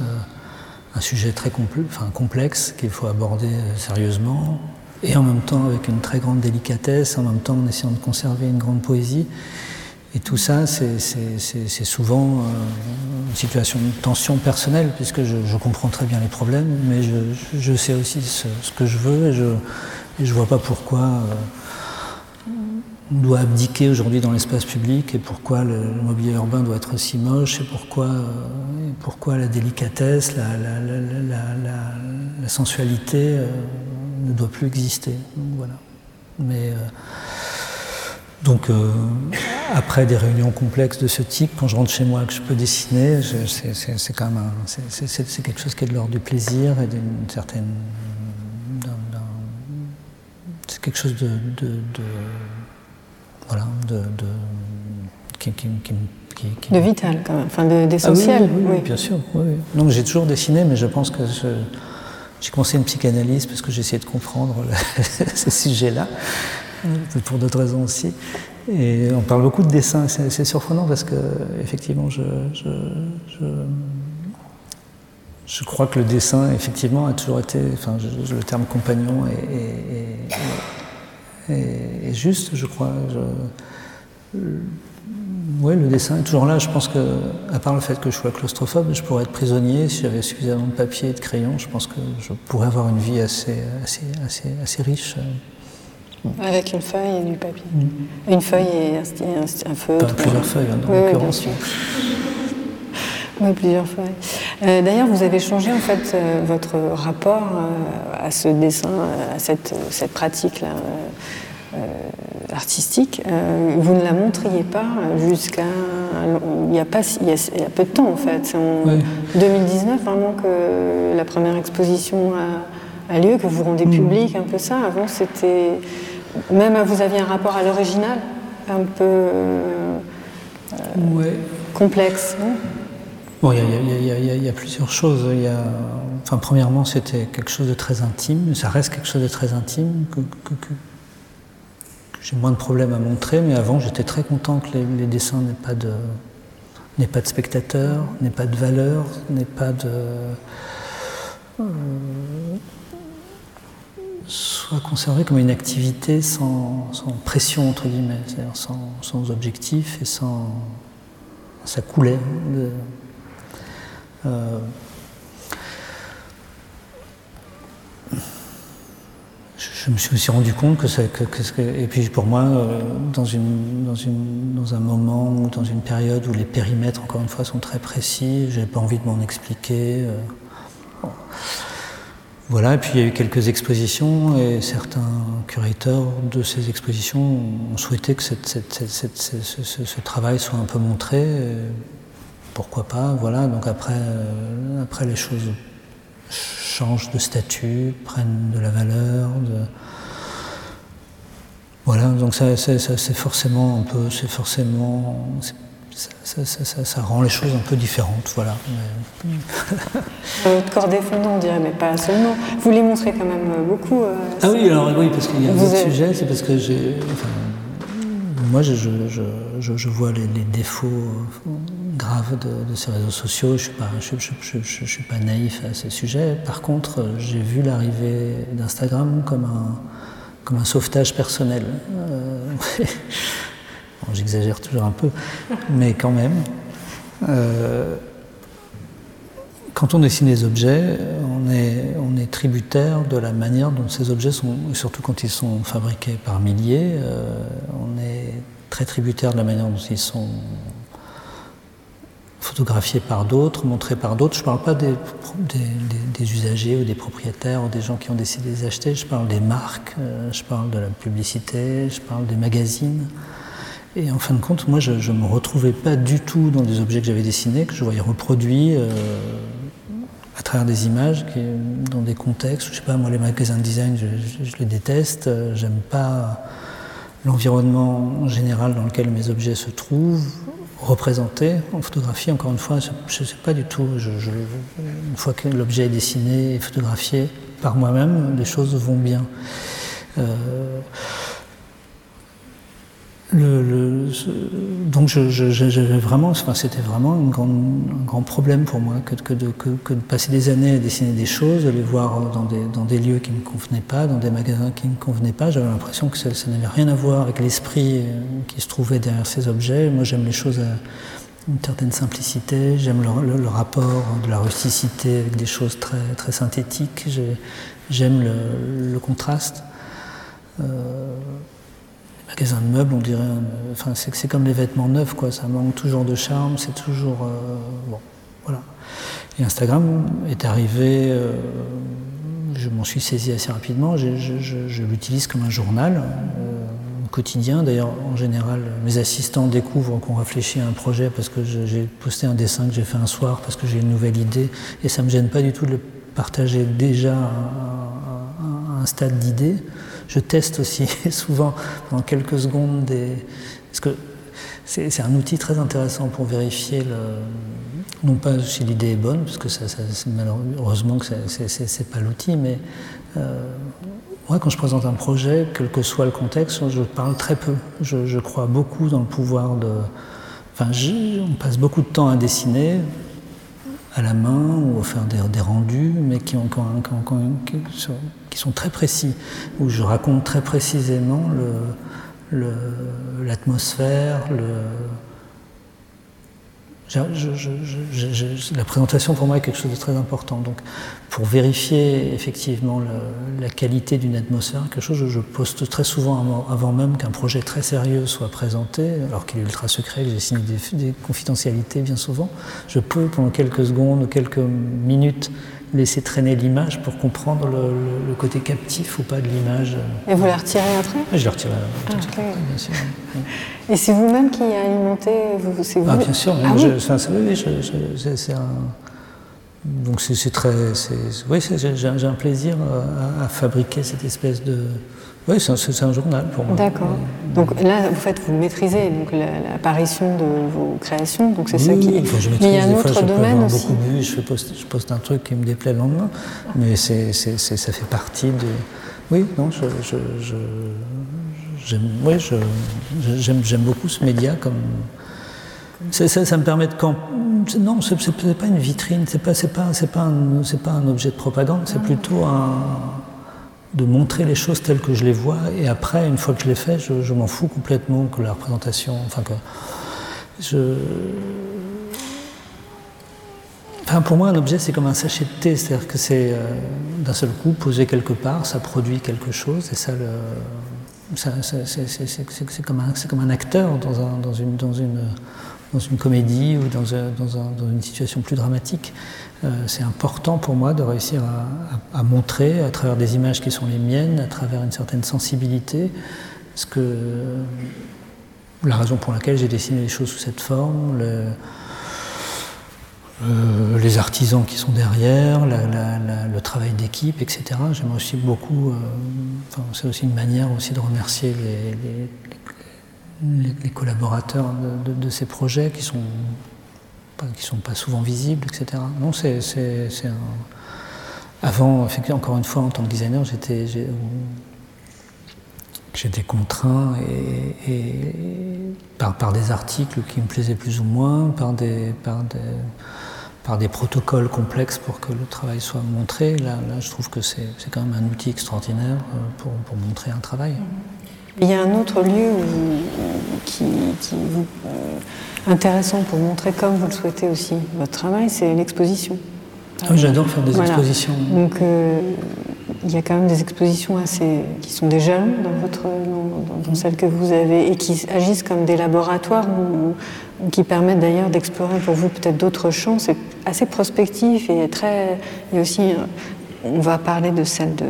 un sujet très enfin, complexe qu'il faut aborder euh, sérieusement et en même temps avec une très grande délicatesse, en même temps en essayant de conserver une grande poésie. Et tout ça, c'est souvent euh, une situation de tension personnelle, puisque je, comprends très bien les problèmes, mais je, sais aussi ce, que je veux et je ne vois pas pourquoi euh, on doit abdiquer aujourd'hui dans l'espace public et pourquoi le, mobilier urbain doit être si moche et pourquoi, euh, pourquoi la délicatesse, la, sensualité ne doit plus exister. Donc, voilà. Mais euh, donc après des réunions complexes de ce type, quand je rentre chez moi que je peux dessiner, c'est quand même c'est quelque chose qui est de l'ordre du plaisir et d'une certaine c'est quelque chose de voilà, de, de qui, qui, qui, de vital quand même, enfin d'essentiel. Ah oui, oui, bien sûr. Oui, j'ai toujours dessiné, mais je pense que j'ai commencé une psychanalyse parce que j'essayais de comprendre ce sujet-là, pour d'autres raisons aussi. Et on parle beaucoup de dessin, c'est surprenant parce que effectivement, je, je, crois que le dessin, effectivement, a toujours été, enfin, le terme compagnon est, juste, je crois. Oui, le dessin est toujours là. Je pense que, à part le fait que je sois claustrophobe, je pourrais être prisonnier si j'avais suffisamment de papier et de crayon. Je pense que je pourrais avoir une vie assez, assez, assez, assez riche. Avec une feuille et du papier. Mm. Une feuille et un, un, feutre. plusieurs feuilles, en l'occurrence. Oui, plusieurs feuilles. Euh, d'ailleurs, vous avez changé en fait euh, votre rapport euh, à ce dessin, à cette, cette pratique-là artistique. vous ne la montriez pas jusqu'à il y a pas il y a, peu de temps en fait. C'est en 2019 vraiment que la première exposition a, a lieu, que vous rendez mm. public un peu ça. Avant, c'était même vous aviez un rapport à l'original un peu euh, complexe. Bon, il y, a plusieurs choses. Y a, enfin, premièrement, c'était quelque chose de très intime. Ça reste quelque chose de très intime que, j'ai moins de problèmes à montrer. Mais avant, j'étais très content que les, dessins n'aient pas de pas de spectateurs, n'aient pas de valeur, n'aient pas de euh, soit conservé comme une activité sans, pression, entre guillemets, c'est-à-dire sans, objectif et sans. ça coulait. Je, me suis aussi rendu compte que, ça, et puis pour moi, euh, dans, un moment ou dans une période où les périmètres, encore une fois, sont très précis, j'ai pas envie de m'en expliquer. Euh, voilà, et puis il y a eu quelques expositions et certains curateurs de ces expositions ont souhaité que ce, travail soit un peu montré. Pourquoi pas, voilà. Donc après, euh, après les choses changent de statut, prennent de la valeur. De... Voilà, donc ça, c'est forcément un peu, c'est forcément, ça, rend les choses un peu différentes, voilà. Votre corps défendant, on dirait, mais pas seulement. Vous les montrez quand même beaucoup. Euh, ah oui, alors oui, parce qu'il y a un autre sujet, c'est parce que j'ai. Moi, je, vois les, défauts graves de, ces réseaux sociaux. Je ne suis, pas naïf à ces sujets. Par contre, j'ai vu l'arrivée d'Instagram comme un, sauvetage personnel. Euh, J'exagère toujours un peu, mais quand même. Euh, quand on dessine des objets, on est, tributaire de la manière dont ces objets sont, surtout quand ils sont fabriqués par milliers, euh, on est très tributaire de la manière dont ils sont photographiés par d'autres, montrés par d'autres. Je ne parle pas des, des, usagers ou des propriétaires ou des gens qui ont décidé de les acheter, je parle des marques, euh, je parle de la publicité, je parle des magazines. Et en fin de compte, moi, je ne me retrouvais pas du tout dans des objets que j'avais dessinés, que je voyais reproduits euh, à travers des images, dans des contextes. Je sais pas, moi, les magasins de design, je, les déteste. J'aime pas l'environnement général dans lequel mes objets se trouvent, représentés en photographie. Encore une fois, je ne sais pas du tout. une fois que l'objet est dessiné et photographié par moi-même, les choses vont bien. Euh, donc j'avais vraiment, enfin, c'était vraiment un grand, problème pour moi que, de, passer des années à dessiner des choses, de les voir dans des, lieux qui ne me convenaient pas, dans des magasins qui ne me convenaient pas. J'avais l'impression que ça, n'avait rien à voir avec l'esprit euh, qui se trouvait derrière ces objets. Moi j'aime les choses à une certaine simplicité, j'aime le, rapport de la rusticité avec des choses très, très synthétiques, j'aime le, le, contraste. Euh, magasin de meubles, on dirait. enfin, c'est comme les vêtements neufs, quoi. Ça manque toujours de charme, c'est toujours. Euh, bon, voilà. Et Instagram est arrivé. Euh, je m'en suis saisi assez rapidement. Je, l'utilise comme un journal euh, quotidien. D'ailleurs, en général, mes assistants découvrent qu'on réfléchit à un projet parce que j'ai posté un dessin que j'ai fait un soir parce que j'ai une nouvelle idée. Et ça ne me gêne pas du tout de le partager déjà à un stade d'idée je teste aussi souvent pendant quelques secondes des. Parce que c'est un outil très intéressant pour vérifier non pas si l'idée est bonne, parce que ça, malheureusement que c'est pas l'outil, mais euh, moi quand je présente un projet, quel que soit le contexte, je parle très peu. Je, crois beaucoup dans le pouvoir de. Enfin, on passe beaucoup de temps à dessiner à la main ou à faire des, rendus, mais qui, ont, qui, sont très précis, où je raconte très précisément l'atmosphère, la présentation pour moi est quelque chose de très important. Donc, pour vérifier effectivement la qualité d'une atmosphère, quelque chose que je poste très souvent avant, même qu'un projet très sérieux soit présenté, alors qu'il est ultra secret, que j'ai signé des, confidentialités bien souvent, je peux pendant quelques secondes ou quelques minutes laisser traîner l'image pour comprendre le, côté captif ou pas de l'image. Et vous la retirez après? Je la retire ah, bien sûr. Et c'est vous-même qui alimentez vous, c'est vous Ah, bien sûr. Ah, oui. c'est un. Donc c'est très. Oui, j'ai un plaisir à, à, fabriquer cette espèce de, oui, c'est un, journal pour moi. D'accord. Donc là, vous faites, vous maîtrisez l'apparition de vos créations, donc c'est ça qui. mais il y a un autre domaine aussi. Beaucoup je, poste, je poste un truc qui me déplaît le lendemain, mais c'est, ça fait partie de. Oui, non, je, j'aime, oui, j'aime, j'aime beaucoup ce média comme. Ça, ça, me permet de camp... Non, c'est, n'est pas une vitrine, c'est pas, c'est pas, c'est pas, c'est pas un objet de propagande, c'est plutôt un de montrer les choses telles que je les vois, et après, une fois que je les fais, je, m'en fous complètement que la représentation. Enfin, que. Je. Enfin, pour moi, un objet, c'est comme un sachet de thé, c'est-à-dire que c'est euh, d'un seul coup posé quelque part, ça produit quelque chose, et ça le. c'est comme, comme, un acteur dans, un, dans, une, dans, une, dans une comédie ou dans, dans une situation plus dramatique. Euh, c'est important pour moi de réussir à, montrer à travers des images qui sont les miennes, à travers une certaine sensibilité, ce que, la raison pour laquelle j'ai dessiné les choses sous cette forme, euh, les artisans qui sont derrière, le travail d'équipe, etc. J'aime aussi beaucoup, euh, c'est aussi une manière aussi de remercier les, collaborateurs de, ces projets qui sont qui ne sont pas souvent visibles, etc. Non, c'est un... Avant, encore une fois, en tant que designer, j'étais j'étais contraint et, par, des articles qui me plaisaient plus ou moins, par des, par des, par des protocoles complexes pour que le travail soit montré. Là, je trouve que c'est quand même un outil extraordinaire euh, pour, pour montrer un travail. Il y a un autre lieu qui, qui vous euh, intéressant pour montrer comme vous le souhaitez aussi votre travail, c'est l'exposition. Ah j'adore faire des expositions. Donc euh, il y a quand même des expositions assez, qui sont des jalons dans, votre, dans, celles que vous avez et qui agissent comme des laboratoires ou, qui permettent d'ailleurs d'explorer pour vous peut-être d'autres champs. C'est assez prospectif et très. Et aussi, on va parler de celle de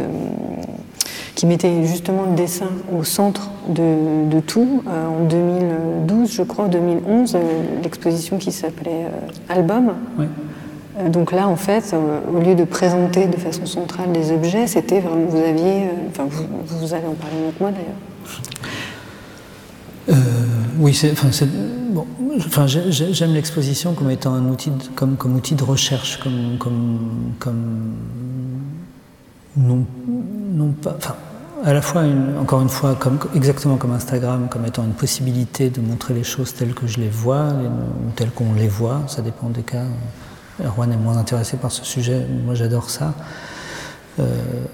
qui mettait justement le dessin au centre de, tout. Euh, en 2012, je crois, 2011, euh, l'exposition qui s'appelait euh, Album. donc là, en fait, au lieu de présenter de façon centrale des objets, c'était vraiment, vous aviez, enfin, vous, allez en parler mieux que moi d'ailleurs. oui, c'est, enfin, bon, enfin, j'aime l'exposition comme étant un outil, de, comme, comme outil de recherche, comme, comme, comme non, pas, enfin, à la fois, encore une fois, exactement comme Instagram, comme étant une possibilité de montrer les choses telles que je les vois, telles qu'on les voit, ça dépend des cas. Erwan est moins intéressé par ce sujet, moi j'adore ça. Euh,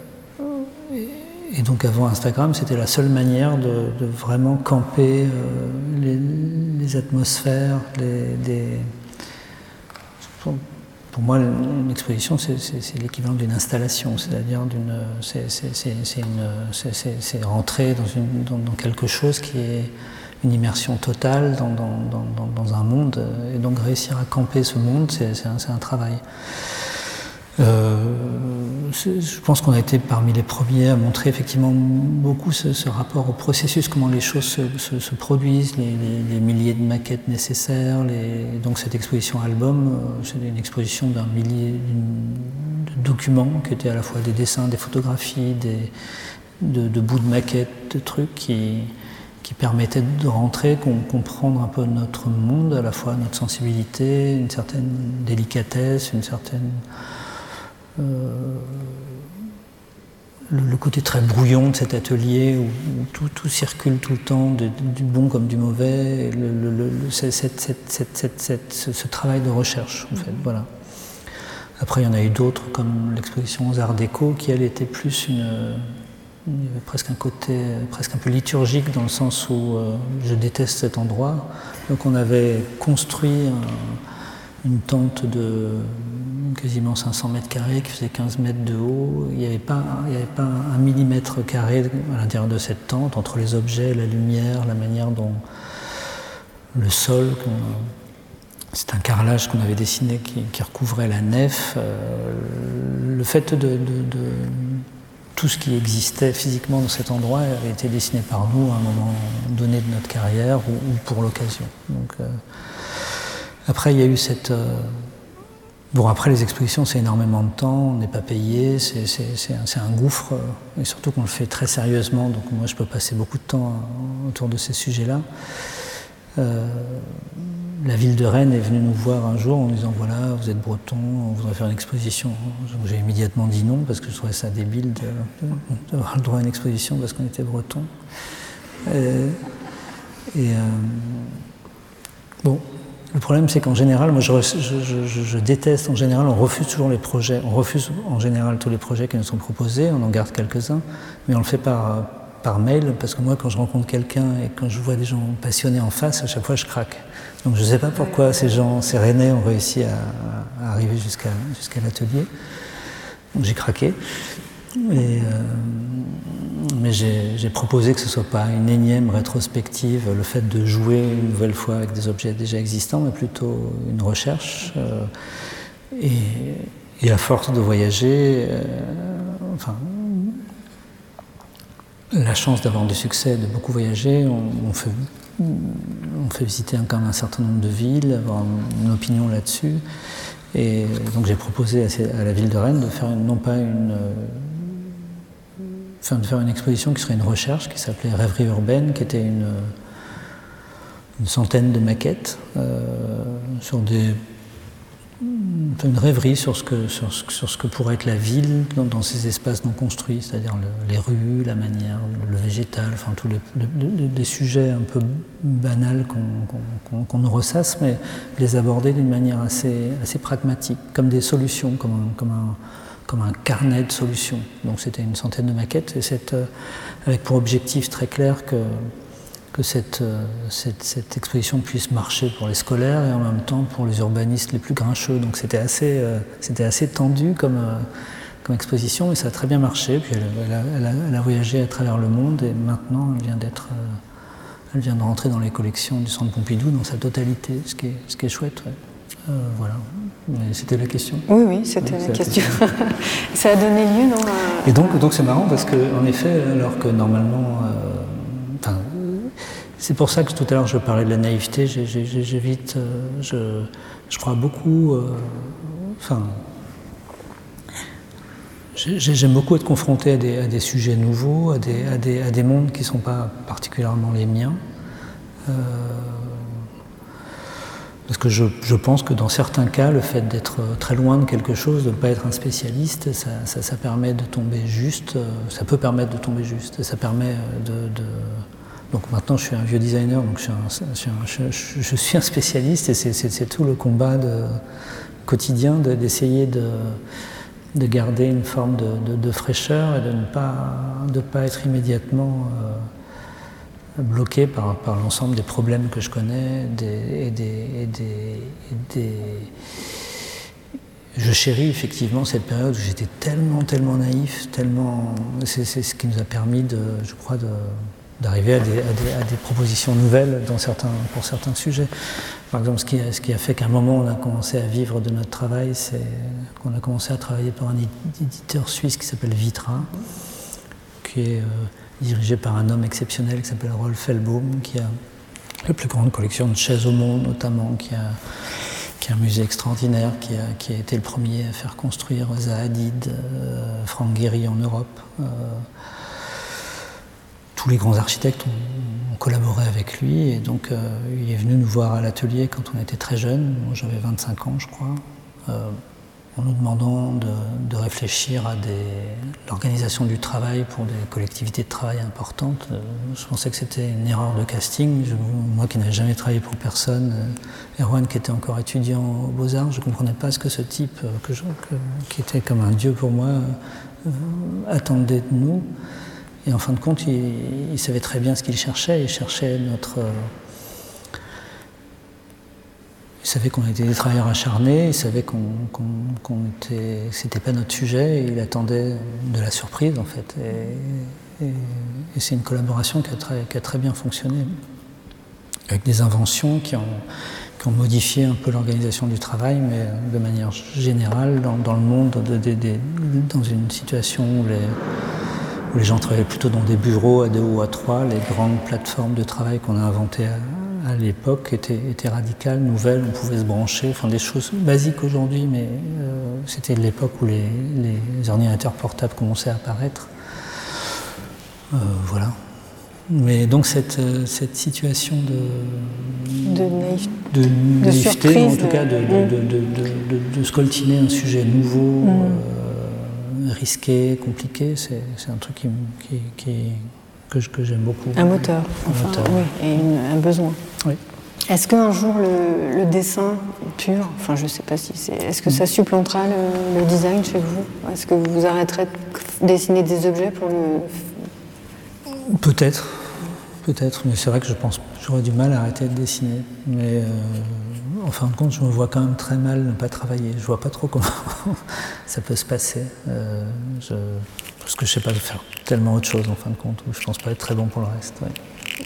et donc avant Instagram, c'était la seule manière de, vraiment camper euh, les, atmosphères, les, pour moi, une exposition, c'est l'équivalent d'une installation, c'est-à-dire d'une, c'est rentrer dans, dans, quelque chose qui est une immersion totale dans, un monde, et donc réussir à camper ce monde, c'est un, un, travail. Euh, je pense qu'on a été parmi les premiers à montrer effectivement beaucoup ce, rapport au processus, comment les choses se, produisent, les, milliers de maquettes nécessaires. donc cette exposition album, euh, c'est une exposition d'un millier de documents qui étaient à la fois des dessins, des photographies, des, de, bouts de maquettes, de trucs qui, qui permettait de rentrer, comprendre un peu notre monde, à la fois notre sensibilité, une certaine délicatesse, une certaine euh, le, côté très brouillon de cet atelier où, tout, circule tout le temps, du bon comme du mauvais, ce travail de recherche, en fait, voilà. Après, il y en a eu d'autres, comme l'exposition aux Arts Déco, qui elle était plus une. Il y avait presque un côté presque un peu liturgique dans le sens où euh, je déteste cet endroit. Donc on avait construit une tente de quasiment 500 mètres carrés qui faisait 15 mètres de haut. Il n'y avait, pas, avait pas un millimètre carré à l'intérieur de cette tente, entre les objets, la lumière, la manière dont le sol, c'est un carrelage qu'on avait dessiné qui, recouvrait la nef. Euh, le fait de, tout ce qui existait physiquement dans cet endroit avait été dessiné par nous à un moment donné de notre carrière ou, pour l'occasion. Euh, après, il y a eu cette. Euh, bon, après, les expositions, c'est énormément de temps, on n'est pas payé, c'est un, un, gouffre, et surtout qu'on le fait très sérieusement, donc moi, je peux passer beaucoup de temps autour de ces sujets-là la ville de Rennes est venue nous voir un jour en disant voilà, vous êtes breton, on voudrait faire une exposition. J'ai immédiatement dit non parce que je trouvais ça débile d'avoir le droit à une exposition parce qu'on était breton. Euh, et, euh, bon, le problème c'est qu'en général, moi je, déteste en général, on refuse toujours les projets, on refuse en général tous les projets qui nous sont proposés, on en garde quelques-uns, mais on le fait par, par mail parce que moi quand je rencontre quelqu'un et quand je vois des gens passionnés en face, à chaque fois je craque. Donc je ne sais pas pourquoi ces gens, ces Rennais ont réussi à, arriver jusqu'à jusqu'à l'atelier. J'ai craqué. Euh, mais j'ai proposé que ce ne soit pas une énième rétrospective, le fait de jouer une nouvelle fois avec des objets déjà existants, mais plutôt une recherche. Euh, et, à force de voyager, euh, enfin, la chance d'avoir du succès, de beaucoup voyager, on fait visiter quand un certain nombre de villes, avoir une opinion là-dessus. Et donc j'ai proposé à, la ville de Rennes de faire non pas une, enfin de faire une exposition qui serait une recherche qui s'appelait Rêverie urbaine, qui était une, une centaine de maquettes euh, sur des une rêverie sur ce, que, sur, ce que pourrait être la ville dans, ces espaces non construits, c'est-à-dire les rues, la manière, le végétal, enfin tous les, sujets un peu banals qu'on nous ressasse, mais les aborder d'une manière assez, assez pragmatique, comme des solutions, comme un, comme un, comme un carnet de solutions. Donc c'était une centaine de maquettes, et euh, avec pour objectif très clair que euh, cette, exposition puisse marcher pour les scolaires et en même temps pour les urbanistes les plus grincheux. Donc c'était assez, euh, c'était assez tendu comme, exposition et ça a très bien marché. Puis elle, a, voyagé à travers le monde et maintenant elle vient d'être, elle vient de rentrer dans les collections du Centre Pompidou dans sa totalité, ce qui est, ce qui est chouette. Voilà. C'était la question. Oui, oui, c'était la question. ça a donné lieu, non Et donc, donc c'est marrant parce que, en effet, alors que normalement, c'est pour ça que tout à l'heure je parlais de la naïveté. J'évite, euh, je, je, crois beaucoup. Euh, enfin, j'aime beaucoup être confronté à des, sujets nouveaux, à des, à des, à des mondes qui ne sont pas particulièrement les miens. Euh, parce que je, pense que dans certains cas, le fait d'être très loin de quelque chose, de ne pas être un spécialiste, ça, permet de tomber juste, ça peut permettre de tomber juste, ça permet de, de donc maintenant, je suis un vieux designer, donc je suis un, spécialiste et c'est tout le combat quotidien d'essayer de, garder une forme de, fraîcheur et de ne pas, être immédiatement euh, bloqué par, l'ensemble des problèmes que je connais et, des, je chéris effectivement cette période où j'étais tellement, tellement naïf, tellement. C'est ce qui nous a permis, de, je crois, d'arriver à, des, propositions nouvelles dans certains, pour certains sujets. Par exemple, ce qui, ce qui a fait qu'à un moment on a commencé à vivre de notre travail, c'est qu'on a commencé à travailler pour un éditeur suisse qui s'appelle Vitra, qui est euh, dirigé par un homme exceptionnel qui s'appelle Rolf Elbaum, qui a la plus grande collection de chaises au monde notamment, qui a, qui a un musée extraordinaire, qui a, qui a, été le premier à faire construire Zaha Hadid, euh, Frank en Europe. Euh, tous les grands architectes ont, collaboré avec lui et donc il est venu nous voir à l'atelier quand on était très jeune. J'avais 25 ans je crois en nous demandant de, réfléchir à l'organisation du travail pour des collectivités de travail importantes. Euh, je pensais que c'était une erreur de casting. moi qui n'avais jamais travaillé pour personne, euh, Erwan qui était encore étudiant aux Beaux-Arts, je ne comprenais pas ce que ce type, euh, que qui était comme un dieu pour moi, attendait de nous. Et en fin de compte, il savait très bien ce qu'il cherchait. Il cherchait notre il savait qu'on était des travailleurs acharnés, il savait qu'on qu était, c'était pas notre sujet, et il attendait de la surprise en fait. Et, c'est une collaboration qui a, très, bien fonctionné, avec des inventions qui ont, modifié un peu l'organisation du travail, mais de manière générale, dans, le monde, de, de, dans une situation où les, où les gens travaillaient plutôt dans des bureaux à deux ou à trois, les grandes plateformes de travail qu'on a inventées à l'époque était, était radicale, nouvelle, on pouvait se brancher, enfin des choses basiques aujourd'hui, mais euh, c'était l'époque où les, les, ordinateurs portables commençaient à apparaître. Euh, voilà. Mais donc cette, euh, cette situation de, de, naïf... de, naïveté, en tout cas de, de, scoltiner un sujet nouveau, mm. risqué, compliqué, c'est un truc qui, qui, qui que, j'aime beaucoup. Un moteur, enfin, oui, et un besoin. Oui. Est-ce qu'un jour le, dessin pur, enfin je ne sais pas si c'est, est-ce que ça supplantera le, design chez vous? Est-ce que vous arrêterez de dessiner des objets pour le... Peut-être, peut-être, mais c'est vrai que je pense j'aurais du mal à arrêter de dessiner. Mais euh, en fin de compte, je me vois quand même très mal ne pas travailler. Je vois pas trop comment ça peut se passer. Euh, je, parce que je sais pas faire tellement autre chose en fin de compte, où je pense pas être très bon pour le reste.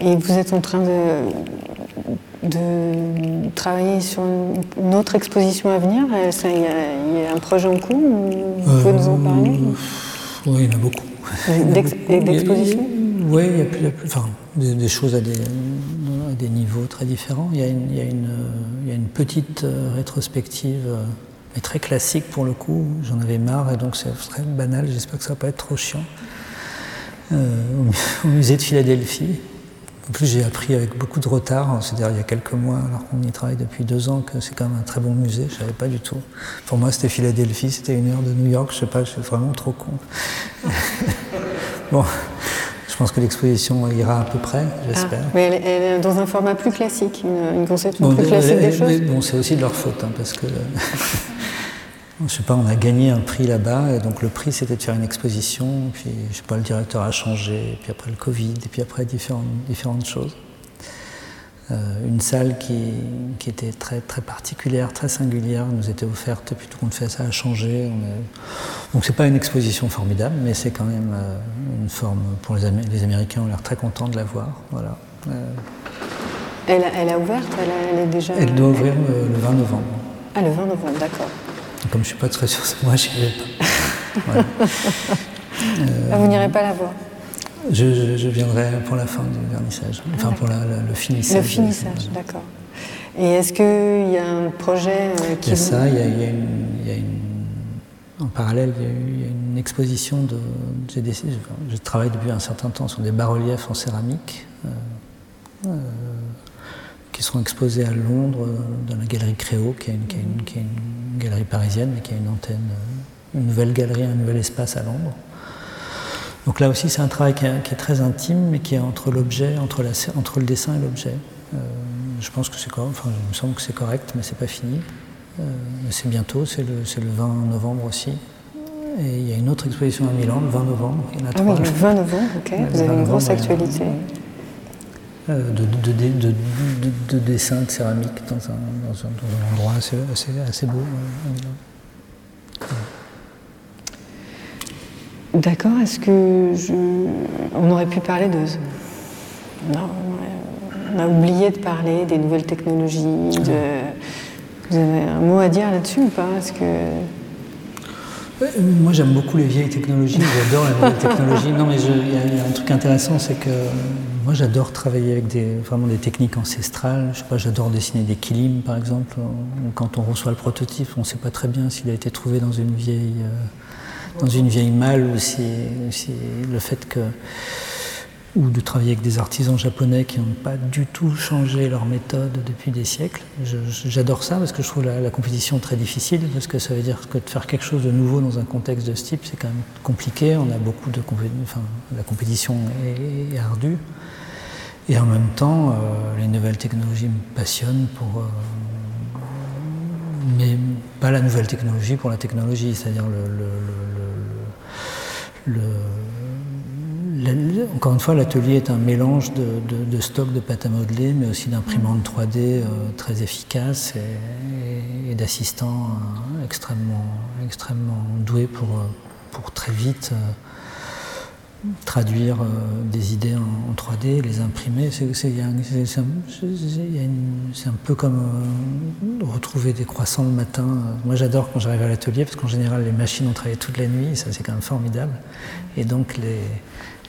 Et vous êtes en train de, de travailler sur une autre exposition à venir? Il y, a un projet en cours Vous pouvez nous en parler? Euh, Oui, il y en a beaucoup. D'expositions? Oui, il y a, plus, enfin, des, choses à des, à des, niveaux très différents. Il y a une, il y a une, il y a une petite euh, rétrospective euh, mais très classique pour le coup. J'en avais marre et donc c'est très banal. J'espère que ça va pas être trop chiant. Euh, au musée de Philadelphie. En plus, j'ai appris avec beaucoup de retard, c'est-à-dire il y a quelques mois, alors qu'on y travaille depuis deux ans, que c'est quand même un très bon musée. Je savais pas du tout. Pour moi, c'était Philadelphie, c'était une heure de New York. Je sais pas, je suis vraiment trop con. bon, je pense que l'exposition ira à peu près, j'espère. Ah, mais elle, est dans un format plus classique, une, conception plus classique des choses. bon, c'est aussi de leur faute, hein, parce que je sais pas, on a gagné un prix là-bas, et donc le prix c'était de faire une exposition, puis je sais pas, le directeur a changé, puis après le Covid, et puis après différentes, différentes choses. Euh, une salle qui, qui, était très, très particulière, très singulière, nous était offerte, et puis tout compte fait, ça a changé. On est... Donc c'est pas une exposition formidable, mais c'est quand même euh, une forme pour les, les Américains, ont l'air très contents de la voir. Voilà. Euh... Elle, a, elle, a, ouverte elle, est déjà... Elle doit ouvrir le 20 novembre. Ah, le 20 novembre, d'accord. Comme je ne suis pas très sûr, moi je n'irai pas. Ah, vous n'irez pas la voir je, je, viendrai pour la fin du vernissage, enfin pour la, le finissage. Le finissage, d'accord. Et est-ce qu'il y a un projet qui. Euh, il y a ça, il y a, il y a, une, il y a une, en parallèle, il y, a, il y a une exposition de. Je, je, travaille depuis un certain temps sur des bas-reliefs en céramique. Euh, euh, qui seront exposés à Londres euh, dans la galerie Créo, qui est une, qui une, qui une galerie parisienne, mais qui a une antenne, euh, une nouvelle galerie, un nouvel espace à Londres. Donc là aussi, c'est un travail qui est, qui est, très intime, mais qui est entre l'objet, entre, entre, le dessin et l'objet. Euh, je pense que c'est correct, enfin, il me semble que c'est correct, mais c'est pas fini. Euh, c'est bientôt, c'est le, le, 20 novembre aussi. Et il y a une autre exposition à Milan, le 20 novembre. Il y en a ah trois. oui, le 20 novembre, ok. Vous avez une grosse actualité. Euh, de, de, de, de, dessin de céramique dans un, dans un, dans un endroit assez, assez, assez beau. D'accord, est-ce que je... on aurait pu parler de... Non, on a oublié de parler des nouvelles technologies. De... Vous avez un mot à dire là-dessus ou pas? Est-ce que... Moi, j'aime beaucoup les vieilles technologies, j'adore les nouvelles technologies. Non, mais il y, a un truc intéressant, c'est que moi, j'adore travailler avec des, vraiment des techniques ancestrales. Je sais pas, j'adore dessiner des kilims, par exemple. Quand on reçoit le prototype, on ne sait pas très bien s'il a été trouvé dans une vieille, euh, dans une vieille malle ou si, si le fait que ou de travailler avec des artisans japonais qui n'ont pas du tout changé leur méthode depuis des siècles. J'adore ça parce que je trouve la, compétition très difficile, parce que ça veut dire que de faire quelque chose de nouveau dans un contexte de ce type, c'est quand même compliqué. On a beaucoup de enfin, la compétition est, ardue. Et en même temps, euh, les nouvelles technologies me passionnent pour. Euh, mais pas la nouvelle technologie pour la technologie, c'est-à-dire le, le encore une fois, l'atelier est un mélange de, stock de pâte à modeler, mais aussi d'imprimantes 3D euh, très efficaces et, d'assistants euh, extrêmement, extrêmement doués pour, euh, pour très vite traduire des idées en, 3D, les imprimer. C'est un, peu comme retrouver des croissants le matin. Moi j'adore quand j'arrive à l'atelier parce qu'en général les machines ont travaillé toute la nuit, ça c'est quand même formidable. Et donc les,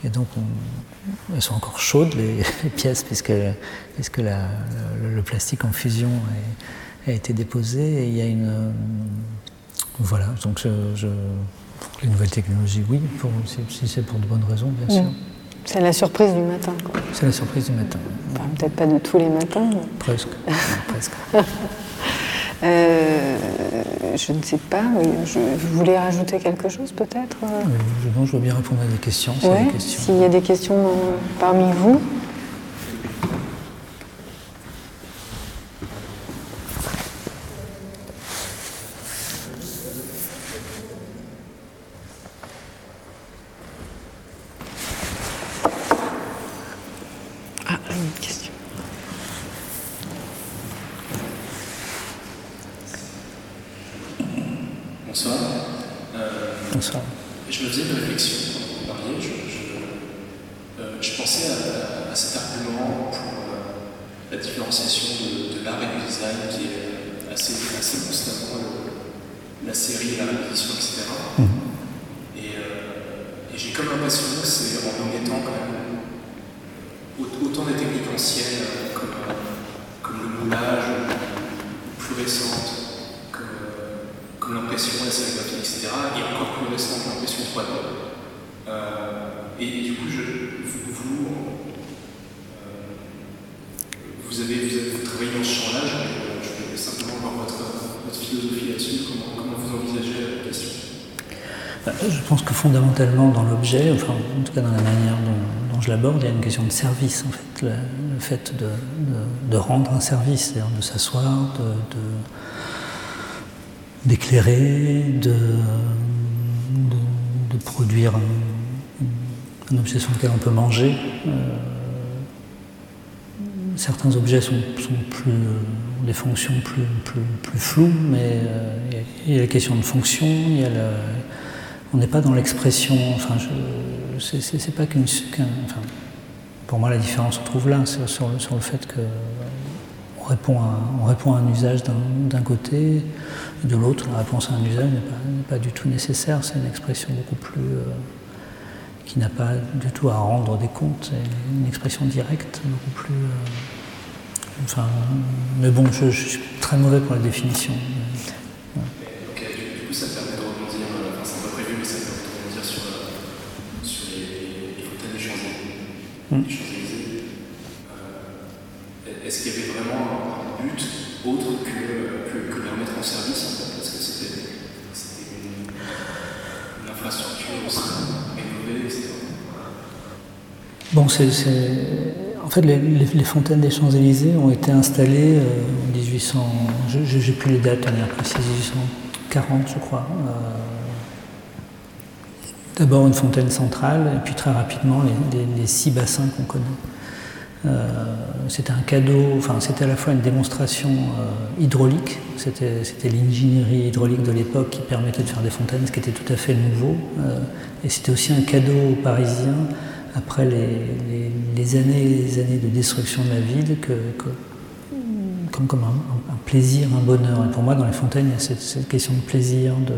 et donc, elles sont encore chaudes, les, pièces, puisque, puisque le, plastique en fusion a, été déposé. Et il y a une. voilà, donc je, les nouvelles technologies, oui, si, c'est pour de bonnes raisons, bien sûr. C'est la surprise du matin. C'est la surprise du matin. Peut-être pas de tous les matins. Presque. presque. Euh, je ne sais pas, je, vous voulez rajouter quelque chose peut-être euh je, je veux bien répondre à des questions. S'il y a des questions parmi vous. Fondamentalement dans l'objet, enfin en tout cas dans la manière dont, je l'aborde, il y a une question de service en fait, le, fait de, rendre un service, c'est-à-dire de s'asseoir, d'éclairer, de, produire un, objet sur lequel on peut manger. Euh, certains objets sont, plus, des fonctions plus, plus, floues, mais euh, il y a la question de fonction, il y a la, on n'est pas dans l'expression. Enfin, c'est pas qu'une. enfin, pour moi, la différence se trouve là, sur, sur, le, fait que on répond à, on répond à un usage d'un côté, de l'autre, la réponse à un usage n'est pas, du tout nécessaire. C'est une expression beaucoup plus. Euh, qui n'a pas du tout à rendre des comptes. C'est une expression directe, beaucoup plus. Euh, enfin, mais bon, je, suis très mauvais pour la définition. Hmm. Est-ce qu'il y avait vraiment un but autre que, que, que les remettre en service Parce que c'était une, une, infrastructure aussi rénovée, etc. Bon, c'est. En fait, les, les, fontaines des Champs-Élysées ont été installées euh, en 1800. Je n'ai plus les dates, on est précises, 1840, je crois. Euh, D'abord une fontaine centrale, et puis très rapidement les, six bassins qu'on connaît. Euh, c'était un cadeau, enfin c'était à la fois une démonstration euh, hydraulique, c'était, l'ingénierie hydraulique de l'époque qui permettait de faire des fontaines, ce qui était tout à fait nouveau, euh, et c'était aussi un cadeau aux Parisiens après les, années les années de destruction de la ville, comme un, plaisir, un bonheur. Et pour moi, dans les fontaines, il y a cette, cette question de plaisir, de,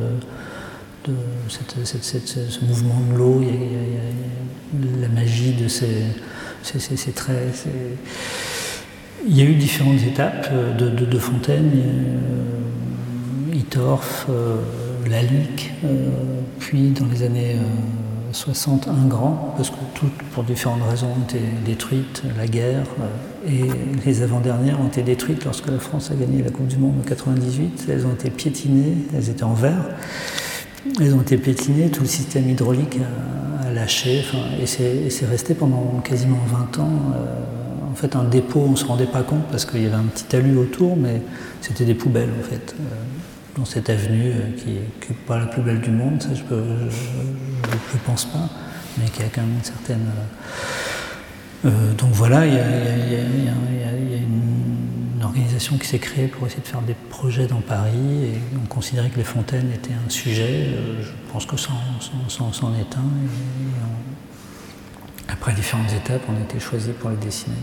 ce mouvement de l'eau, la magie de ces, traits. Il y a eu différentes étapes de, de, Fontaine, euh, Itorf, euh, Lalique, euh, puis dans les années 61 grands, parce que toutes, pour différentes raisons, ont été détruites, la guerre, et les avant-dernières ont été détruites lorsque la France a gagné la Coupe du Monde en 98. Elles ont été piétinées, elles étaient en verre. Elles ont été piétinées, tout le système hydraulique a, lâché, et c'est resté pendant quasiment 20 ans. en fait, un dépôt, on ne se rendait pas compte parce qu'il y avait un petit talus autour, mais c'était des poubelles en fait dans cette avenue euh, qui n'est pas la plus belle du monde, ça je ne pense pas, mais qui a quand même une certaine... Euh, donc voilà, il y, a, une organisation qui s'est créée pour essayer de faire des projets dans Paris, et on considérait que les fontaines étaient un sujet, euh, je pense que c'en est un, après différentes étapes, on a été choisi pour les dessiner.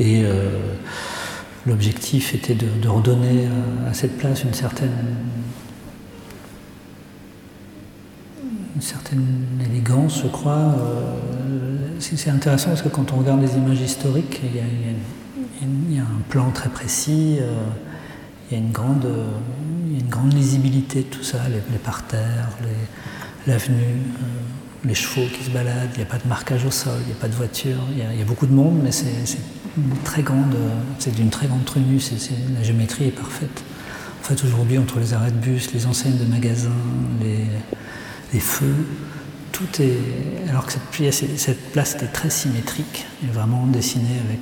Et L'objectif était de, redonner à, cette place une certaine, une certaine élégance, je crois. Euh, c'est intéressant parce que quand on regarde les images historiques, il y a, un plan très précis, euh, il, y a une grande, lisibilité de tout ça, les, parterres, l'avenue. Euh, les chevaux qui se baladent, il n'y a pas de marquage au sol, il n'y a pas de voiture, il y, a, beaucoup de monde, mais c'est très grande, c'est d'une très grande tenue, la géométrie est parfaite. En fait, aujourd'hui, entre les arrêts de bus, les enseignes de magasins, les, feux, tout est. Alors que cette, cette place était très symétrique et vraiment dessinée avec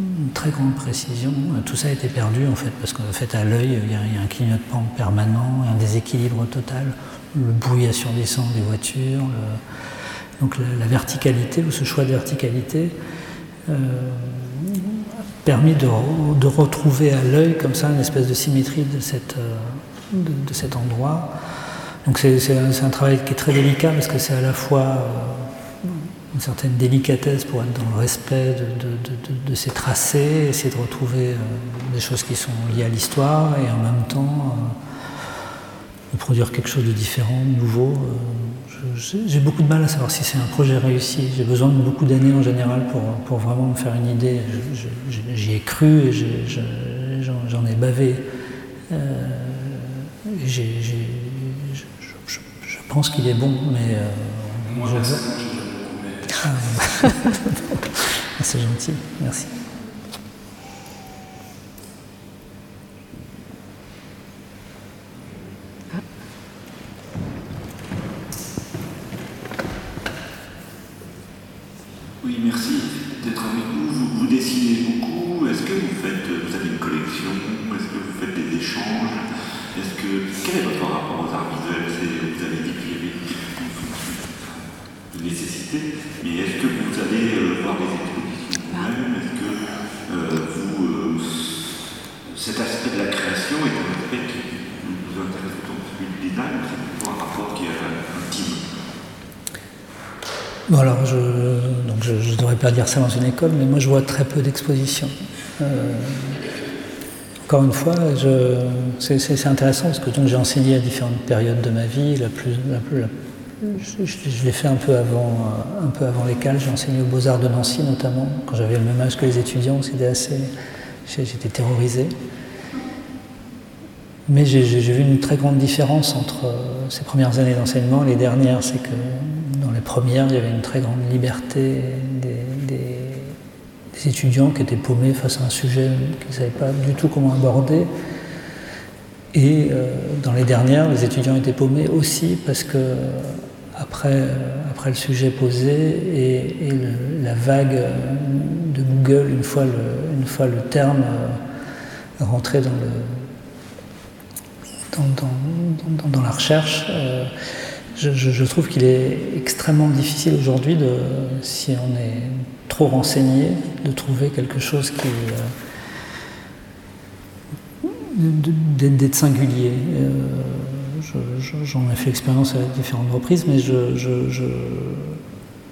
une très grande précision. Tout ça a été perdu en fait, parce qu'en fait, à l'œil, il, y, a un clignotement permanent, un déséquilibre total, le bruit assourdissant des voitures. Donc la, verticalité, ou ce choix de verticalité, euh, permis de, retrouver à l'œil comme ça une espèce de symétrie de, euh, de, cet endroit. Donc c'est un, travail qui est très délicat parce que c'est à la fois euh, une certaine délicatesse pour être dans le respect de, ces tracés, essayer de retrouver euh, des choses qui sont liées à l'histoire et en même temps de produire quelque chose de différent, de nouveau. J'ai beaucoup de mal à savoir si c'est un projet réussi. J'ai besoin de beaucoup d'années en général pour, pour, vraiment me faire une idée. J'y ai cru et j'en ai, bavé. Euh, je, pense qu'il est bon, mais. Euh, Moi, je... Ah, c'est gentil, merci. Dire ça dans une école, mais moi je vois très peu d'expositions. Euh, encore une fois, c'est intéressant parce que j'ai enseigné à différentes périodes de ma vie. La plus, je, l'ai fait un peu avant, un peu avant l'école. J'ai enseigné aux Beaux-Arts de Nancy notamment, quand j'avais le même âge que les étudiants. C'était assez, j'étais terrorisé. Mais j'ai vu une très grande différence entre euh, ces premières années d'enseignement et les dernières. C'est que dans les premières, il y avait une très grande liberté étudiants qui étaient paumés face à un sujet qu'ils ne savaient pas du tout comment aborder. Et euh, dans les dernières, les étudiants étaient paumés aussi parce que après, après le sujet posé et, la vague de Google, une fois le, une fois le terme euh, rentré dans, le, dans, la recherche, euh, je, trouve qu'il est extrêmement difficile aujourd'hui, si on est trop renseigné, de trouver quelque chose qui euh, d'être singulier. Euh, j'en ai fait l'expérience à différentes reprises, mais je,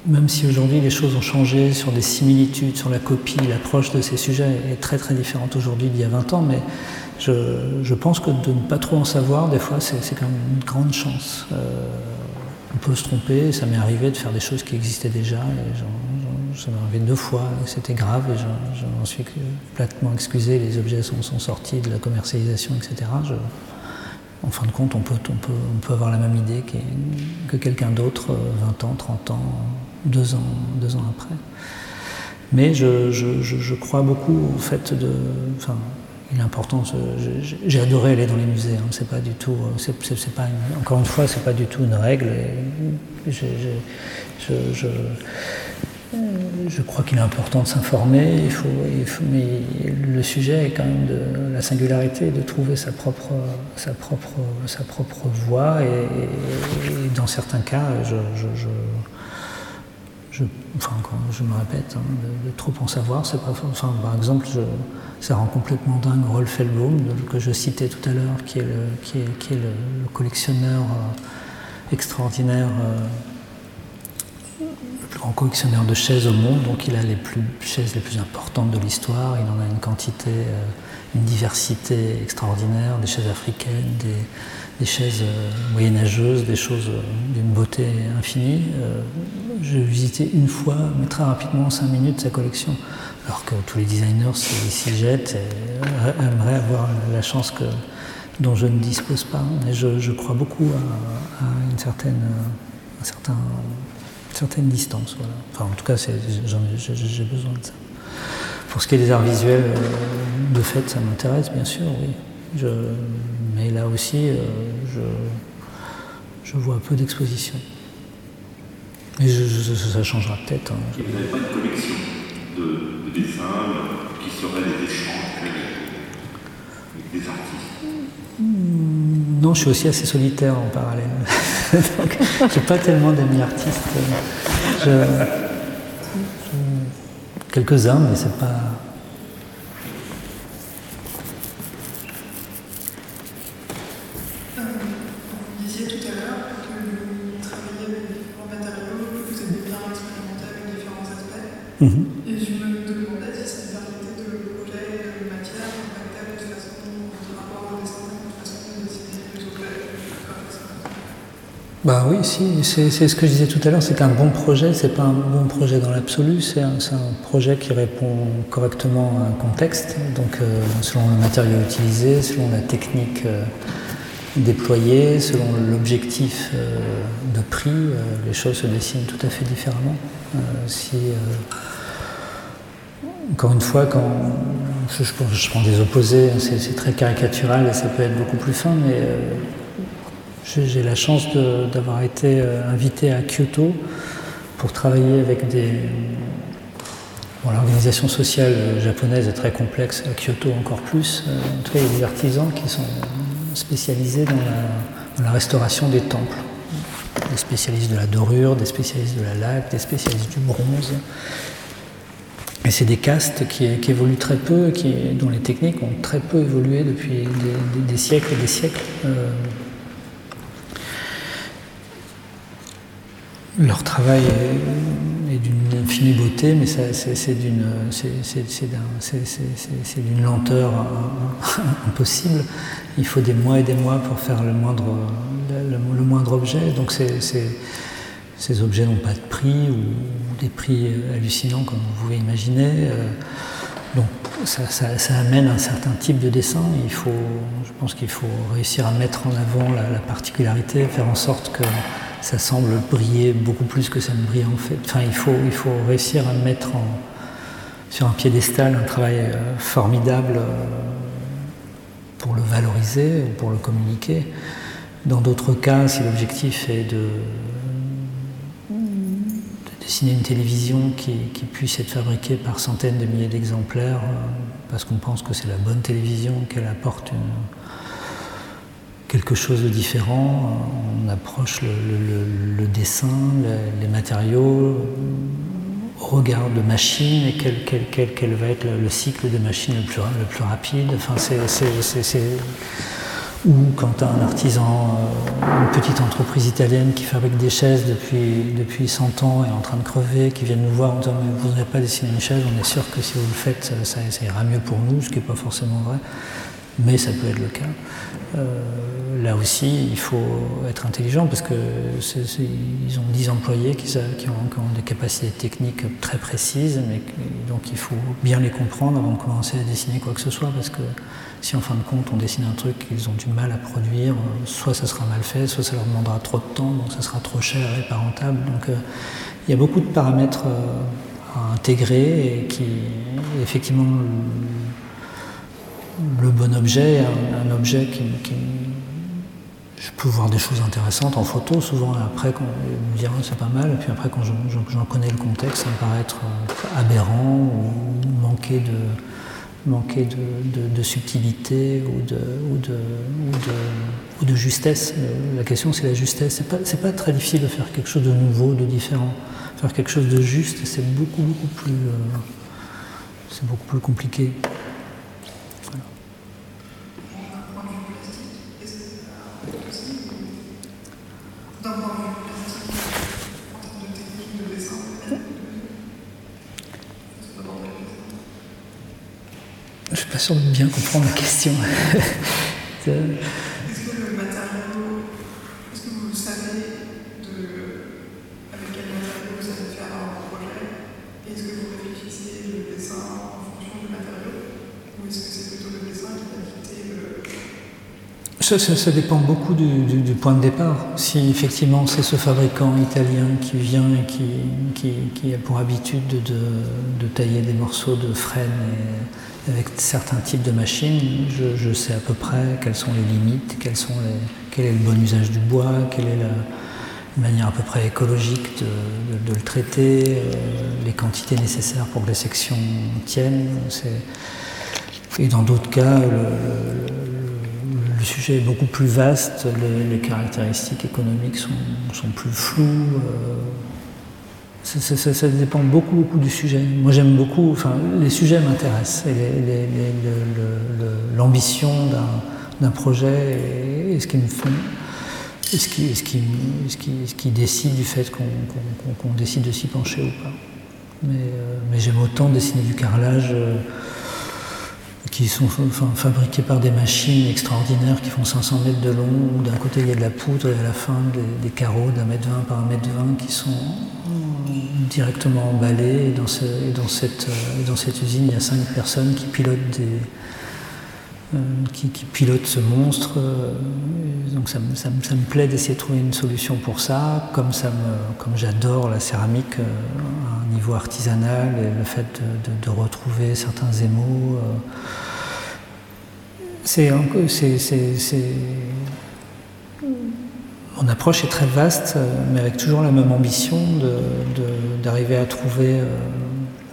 même si aujourd'hui les choses ont changé sur des similitudes, sur la copie, l'approche de ces sujets est très très différente aujourd'hui d'il y a 20 ans, mais je, pense que de ne pas trop en savoir, des fois, c'est quand même une grande chance. Euh, on peut se tromper, ça m'est arrivé de faire des choses qui existaient déjà, ça m'est arrivé deux fois, c'était grave et j'en suis platement excusé, les objets sont, sortis de la commercialisation, etc. en fin de compte, on peut, avoir la même idée que quelqu'un d'autre 20 ans, 30 ans, deux ans, deux ans après. Mais je, crois beaucoup au fait de. Important. J'ai adoré aller dans les musées. Hein, c'est pas du tout. C'est, pas encore une fois, c'est pas du tout une règle. je, crois qu'il est important de s'informer, il faut, mais le sujet est quand même de la singularité, de trouver sa propre, sa propre, sa propre voie. Et, dans certains cas, je, enfin, je me répète, hein, de, trop en savoir, c'est pas. Enfin, par exemple, ça rend complètement dingue Rolf Hellblum, que je citais tout à l'heure, qui est le, collectionneur euh, extraordinaire. Euh, le plus grand collectionneur de chaises au monde, donc il a les plus, chaises les plus importantes de l'histoire, il en a une quantité, euh, une diversité extraordinaire, des chaises africaines, des, chaises euh, moyenâgeuses, des choses euh, d'une beauté infinie. J'ai visité une fois, mais très rapidement, en cinq minutes, sa collection, alors que tous les designers s'y jettent et aimeraient avoir la chance que, dont je ne dispose pas. Je, crois beaucoup à, une certaine, certain distance. Enfin, en tout cas, j'ai besoin de ça. Pour ce qui est des arts visuels, euh, de fait, ça m'intéresse, bien sûr, oui. Je, mais là aussi, euh, je, je, vois peu d'expositions. Mais ça changera peut-être. Hein. vous n'avez pas de collection de, dessins qui seraient des échanges avec des artistes non, je suis aussi assez solitaire en parallèle. Donc, j'ai pas tellement d'amis artistes. Quelques-uns, mais c'est pas. Vous disiez tout à l'heure que vous travaillez avec différents matériaux, que vous êtes bien expérimenté avec différents aspects. Mhm. Bah oui, si, c'est ce que je disais tout à l'heure, c'est qu'un bon projet, c'est pas un bon projet dans l'absolu, c'est un, projet qui répond correctement à un contexte, donc euh, selon le matériau utilisé, selon la technique euh, déployée, selon l'objectif euh, de prix, les choses se dessinent tout à fait différemment. si, encore une fois, quand je, prends des opposés, hein, c'est très caricatural et ça peut être beaucoup plus fin, mais j'ai la chance d'avoir été euh, invité à Kyoto pour travailler avec des. L'organisation sociale japonaise est très complexe, à Kyoto encore plus. Euh, en tout cas, il y a des artisans qui sont spécialisés dans la, restauration des temples. Des spécialistes de la dorure, des spécialistes de la laque, des spécialistes du bronze. Et c'est des castes qui, évoluent très peu, dont les techniques ont très peu évolué depuis des, siècles et des siècles. Euh, Leur travail est, d'une infinie beauté, mais c'est d'une lenteur impossible. Il faut des mois et des mois pour faire le moindre, le, moindre objet. Donc ces objets n'ont pas de prix ou des prix hallucinants comme vous pouvez imaginer. Euh, donc ça, amène un certain type de dessin. Il faut, je pense qu'il faut réussir à mettre en avant la, la particularité, faire en sorte que ça semble briller beaucoup plus que ça ne brille en fait. Enfin, il faut, il faut réussir à mettre sur un piédestal un travail euh, formidable euh, pour le valoriser, pour le communiquer. Dans d'autres cas, si l'objectif est de, dessiner une télévision qui, puisse être fabriquée par centaines de milliers d'exemplaires, euh, parce qu'on pense que c'est la bonne télévision, qu'elle apporte quelque chose de différent. On approche le, dessin, les, matériaux au regard de machine et quel, quel, quel, va être le, cycle de machine le plus, le plus rapide. Enfin, c'est, ou quand un artisan, euh, une petite entreprise italienne qui fabrique des chaises depuis, depuis 100 ans est en train de crever, qui vient nous voir en disant mais vous n'avez pas dessiné une chaise, on est sûr que si vous le faites, ça, ça ira mieux pour nous, ce qui n'est pas forcément vrai mais ça peut être le cas. Euh, là aussi, il faut être intelligent parce que ont 10 employés qui, ont, des capacités techniques très précises, mais donc il faut bien les comprendre avant de commencer à dessiner quoi que ce soit parce que si en fin de compte on dessine un truc qu'ils ont du mal à produire, soit ça sera mal fait, soit ça leur demandera trop de temps, donc ça sera trop cher et pas rentable. Donc euh, il y a beaucoup de paramètres euh, à intégrer et qui effectivement le bon objet, un, objet qui, Je peux voir des choses intéressantes en photo, souvent après, quand me dire c'est pas mal, et puis après, quand j'en connais le contexte, ça me paraît être euh, aberrant ou manquer de, manquer de, subtilité ou de, ou de, ou de, justesse. Euh, la question, c'est la justesse. C'est pas, pas très difficile de faire quelque chose de nouveau, de différent. Faire quelque chose de juste, c'est beaucoup, beaucoup. Euh, c'est beaucoup plus compliqué. De bien comprendre la question. Est-ce que le matériau, est-ce que vous savez de, avec quel matériau vous allez faire un projet? Est-ce que vous réfléchissez le dessin en fonction du matériau? Ou est-ce que c'est plutôt le dessin qui va le. Ça, ça, dépend beaucoup du, du, point de départ. Si effectivement c'est ce fabricant italien qui vient et qui, qui, qui a pour habitude de, de, tailler des morceaux de frêne et avec certains types de machines, je, sais à peu près quelles sont les limites, quel est le bon usage du bois, quelle est la manière à peu près écologique de, le traiter, euh, les quantités nécessaires pour que les sections tiennent. Et dans d'autres cas, le, sujet est beaucoup plus vaste, les, caractéristiques économiques sont, sont plus floues. Euh, ça, dépend beaucoup, beaucoup du sujet. Moi, j'aime beaucoup, enfin, les sujets m'intéressent. L'ambition d'un projet et, ce qui me font. Ce qui, ce, qui, ce, qui, ce qui, décide du fait qu'on décide de s'y pencher ou pas. Mais, euh, j'aime autant dessiner du carrelage. Euh, qui sont fabriqués par des machines extraordinaires qui font 500 mètres de long, d'un côté il y a de la poudre et à la fin des, carreaux d'un mètre 20 par un mètre 20 qui sont directement emballés. Et dans, dans cette usine, il y a cinq personnes qui pilotent des, euh, qui, pilote ce monstre. Euh, donc ça, ça, ça me plaît d'essayer de trouver une solution pour ça, comme, ça me, comme j'adore la céramique euh, à un niveau artisanal et le fait de, retrouver certains émaux. c'est, mon approche est très vaste, mais avec toujours la même ambition d'arriver à trouver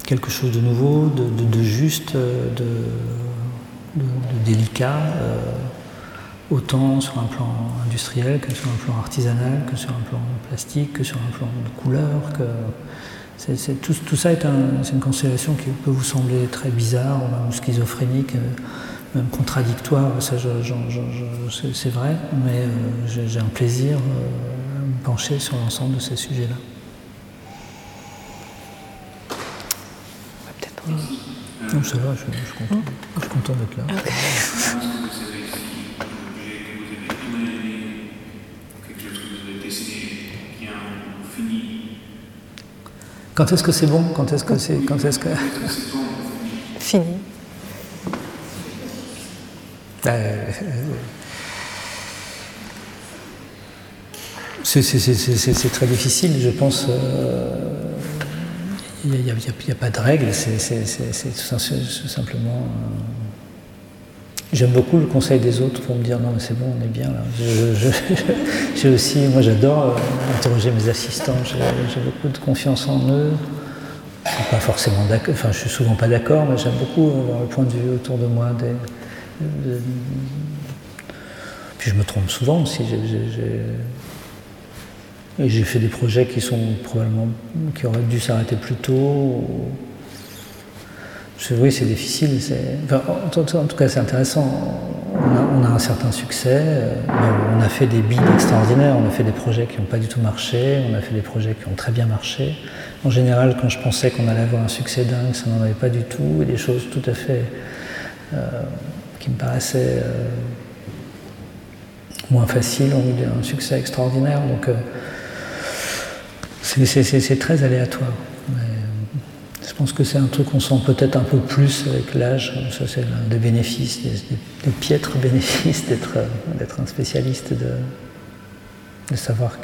quelque chose de nouveau, de, juste, de, de, délicat, euh, autant sur un plan industriel que sur un plan artisanal, que sur un plan plastique, que sur un plan de couleur. Que tout, ça est, une constellation qui peut vous sembler très bizarre, ou schizophrénique, euh, même contradictoire, ça c'est vrai, mais euh, j'ai un plaisir à me pencher sur l'ensemble de ces sujets-là. Non, ça va, je, suis content. Je suis content d'être là. Quand est-ce que c'est bon? Quand est-ce que c'est Quand est-ce que fini euh, C'est très difficile, je pense. Euh, il n'y a, pas de règle, c'est simplement. Euh, j'aime beaucoup le conseil des autres pour me dire non mais c'est bon, on est bien là. J'ai aussi, moi j'adore euh, interroger mes assistants, j'ai beaucoup de confiance en eux. Je suis pas forcément d'accord, enfin je suis souvent pas d'accord, mais j'aime beaucoup avoir le point de vue autour de moi. Des, Puis je me trompe souvent aussi. J'ai fait des projets qui sont probablement qui auraient dû s'arrêter plus tôt. Oui, c'est difficile. en, tout cas, c'est intéressant. On a, un certain succès. Euh, on a fait des bides extraordinaires. On a fait des projets qui n'ont pas du tout marché. On a fait des projets qui ont très bien marché. En général, quand je pensais qu'on allait avoir un succès dingue, ça n'en avait pas du tout. Et des choses tout à fait euh, qui me paraissaient moins faciles ont eu un succès extraordinaire. Donc c'est très aléatoire. je pense que c'est un truc qu'on sent peut-être un peu plus avec l'âge. Ça, c'est des bénéfices, des, piètres bénéfices d'être un spécialiste, de, savoir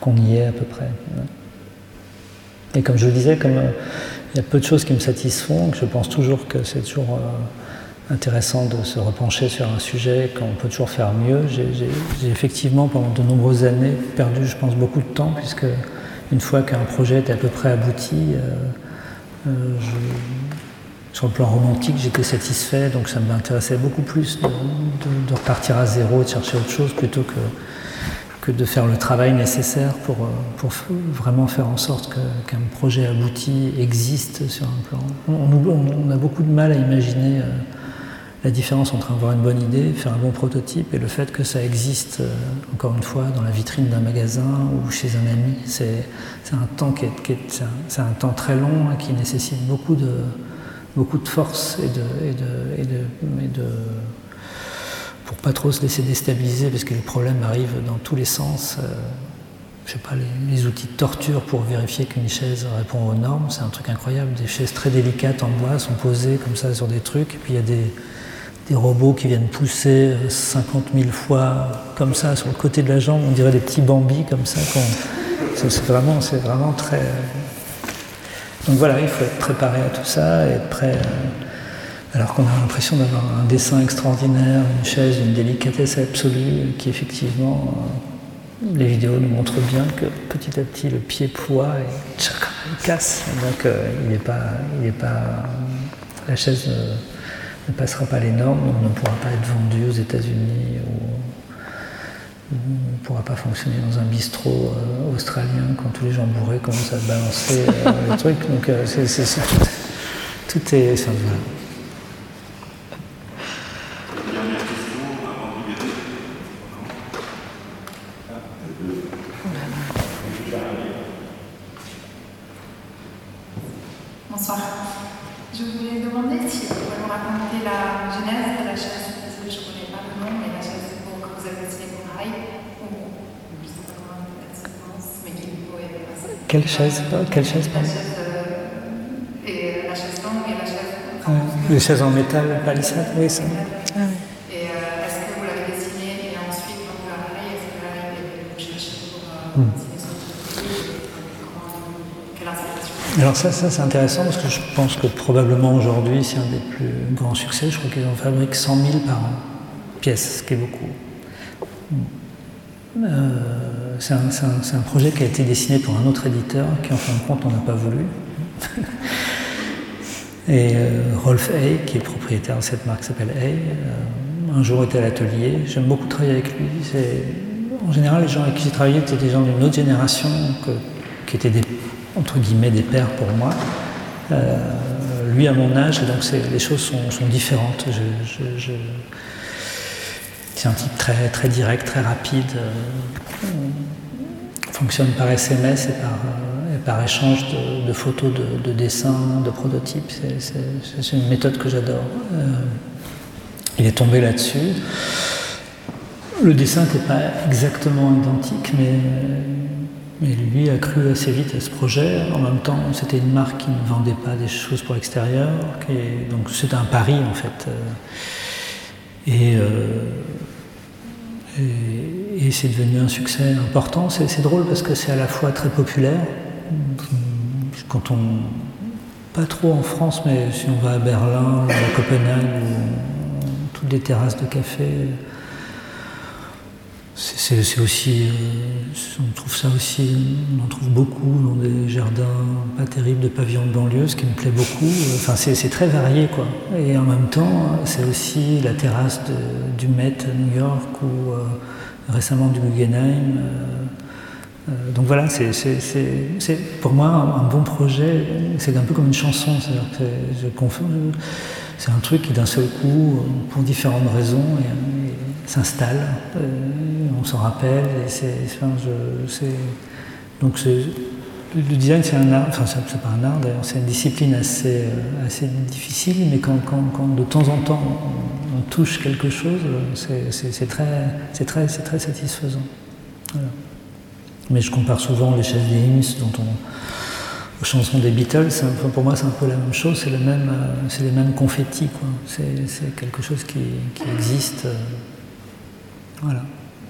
qu'on y est à peu près. Et comme je le disais, comme euh, il y a peu de choses qui me satisfont, je pense toujours que c'est toujours euh, intéressant de se repencher sur un sujet, qu'on peut toujours faire mieux. J'ai effectivement, pendant de nombreuses années, perdu, je pense, beaucoup de temps, puisque une fois qu'un projet était à peu près abouti, euh, sur le plan romantique, j'étais satisfait, donc ça m'intéressait beaucoup plus de, repartir à zéro, de chercher autre chose, plutôt que que de faire le travail nécessaire pour, euh, pour vraiment faire en sorte qu'un projet abouti existe sur un plan. On, a beaucoup de mal à imaginer euh, la différence entre avoir une bonne idée, faire un bon prototype et le fait que ça existe, euh, encore une fois, dans la vitrine d'un magasin ou chez un ami. C'est un temps qui est, un, temps très long qui nécessite beaucoup de, force et de pour pas trop se laisser déstabiliser parce que les problèmes arrivent dans tous les sens. Euh, je sais pas, les, outils de torture pour vérifier qu'une chaise répond aux normes, c'est un truc incroyable. Des chaises très délicates en bois sont posées comme ça sur des trucs, et puis il y a des, robots qui viennent pousser 50 000 fois comme ça sur le côté de la jambe, on dirait des petits bambis comme ça. C'est vraiment, vraiment très. Donc voilà, il faut être préparé à tout ça, être prêt. À alors qu'on a l'impression d'avoir un dessin extraordinaire, une chaise, une délicatesse absolue, qui effectivement, euh, les vidéos nous montrent bien que petit à petit le pied ploie et tchac, il casse. donc euh, il pas, il pas, la chaise ne, passera pas les normes, donc ne pourra pas être vendue aux États-Unis ou, ne pourra pas fonctionner dans un bistrot euh, australien quand tous les gens bourrés commencent à balancer les trucs. Donc c'est, tout, est. Quelle chaise Quelle chaise, pardon euh, Et la chaise longue et la chaise. Ah, les chaises en métal, palissade, oui, ça. Ah, oui. Et euh, est-ce que vous l'avez dessiné et ensuite, quand vous l'avez est-ce que vous cherchez pour euh, hmm. Quelle inspiration Alors, ça, ça c'est intéressant parce que je pense que probablement aujourd'hui, c'est un des plus grands succès. Je crois qu'ils en fabriquent 100 000 par an, pièces, ce qui est beaucoup. Euh, c'est un, projet qui a été dessiné pour un autre éditeur, qui en fin de compte on n'a pas voulu. Et euh, Rolf Hay, qui est propriétaire de cette marque, s'appelle Hay, euh, un jour était à l'atelier. J'aime beaucoup travailler avec lui. En général, les gens avec qui j'ai travaillé étaient des gens d'une autre génération, qui étaient des, entre guillemets des pères pour moi. Euh, lui à mon âge, donc les choses sont, différentes. C'est un type très, très direct, très rapide fonctionne par SMS et par, euh, échange de, photos, de, dessins, de prototypes. C'est une méthode que j'adore. Euh, il est tombé là-dessus. Le dessin n'était pas exactement identique, mais, lui a cru assez vite à ce projet. En même temps, c'était une marque qui ne vendait pas des choses pour l'extérieur, donc c'était un pari en fait. Et, euh, et c'est devenu un succès important. C'est drôle parce que c'est à la fois très populaire. Quand on. Pas trop en France, mais si on va à Berlin ou à Copenhague ou toutes les terrasses de café, c'est aussi. Euh, on trouve ça aussi. On en trouve beaucoup dans des jardins pas terribles de pavillons de banlieue, ce qui me plaît beaucoup. Enfin, c'est très varié, quoi. Et en même temps, c'est aussi la terrasse du Met à New York ou. Euh, récemment du Guggenheim. Euh, donc voilà, c'est pour moi un, bon projet, c'est un peu comme une chanson, c'est un truc qui d'un seul coup, pour différentes raisons, s'installe, euh, on s'en rappelle, et donc le design, c'est un art, enfin, c'est pas un art d'ailleurs, c'est une discipline assez, euh, difficile, mais quand, de temps en temps on, touche quelque chose, c'est très, satisfaisant. Mais je compare souvent les chaises des on, aux chansons des Beatles, pour moi c'est un peu la même chose, c'est euh, les mêmes confettis, C'est quelque chose qui existe. Voilà.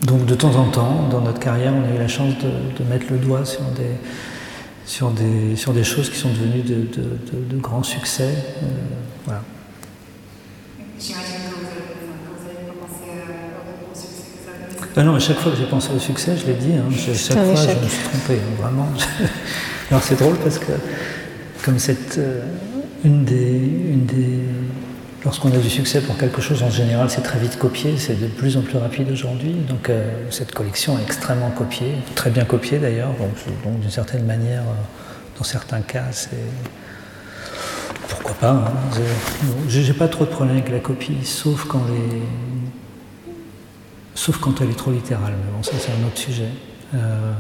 Donc de temps en temps, dans notre carrière, on a eu la chance de, de mettre le doigt sur des, sur des, sur des choses qui sont devenues de, de, de, grands succès. Euh, voilà. J'imagine que vous avez, pensé au succès que ça ah non, à chaque fois que j'ai pensé au succès, je l'ai dit, hein, chaque fois je me suis trompé, hein, vraiment. Alors c'est drôle parce que, comme cette, euh, une des, une des Lorsqu'on a du succès pour quelque chose, en général, c'est très vite copié, c'est de plus en plus rapide aujourd'hui. Donc euh, cette collection est extrêmement copiée, très bien copiée d'ailleurs. Donc, d'une certaine manière, euh, dans certains cas, c'est pourquoi pas. Hein. J'ai pas trop de problème avec la copie, sauf quand les... sauf quand elle est trop littérale. Mais bon, ça c'est un autre sujet. Euh,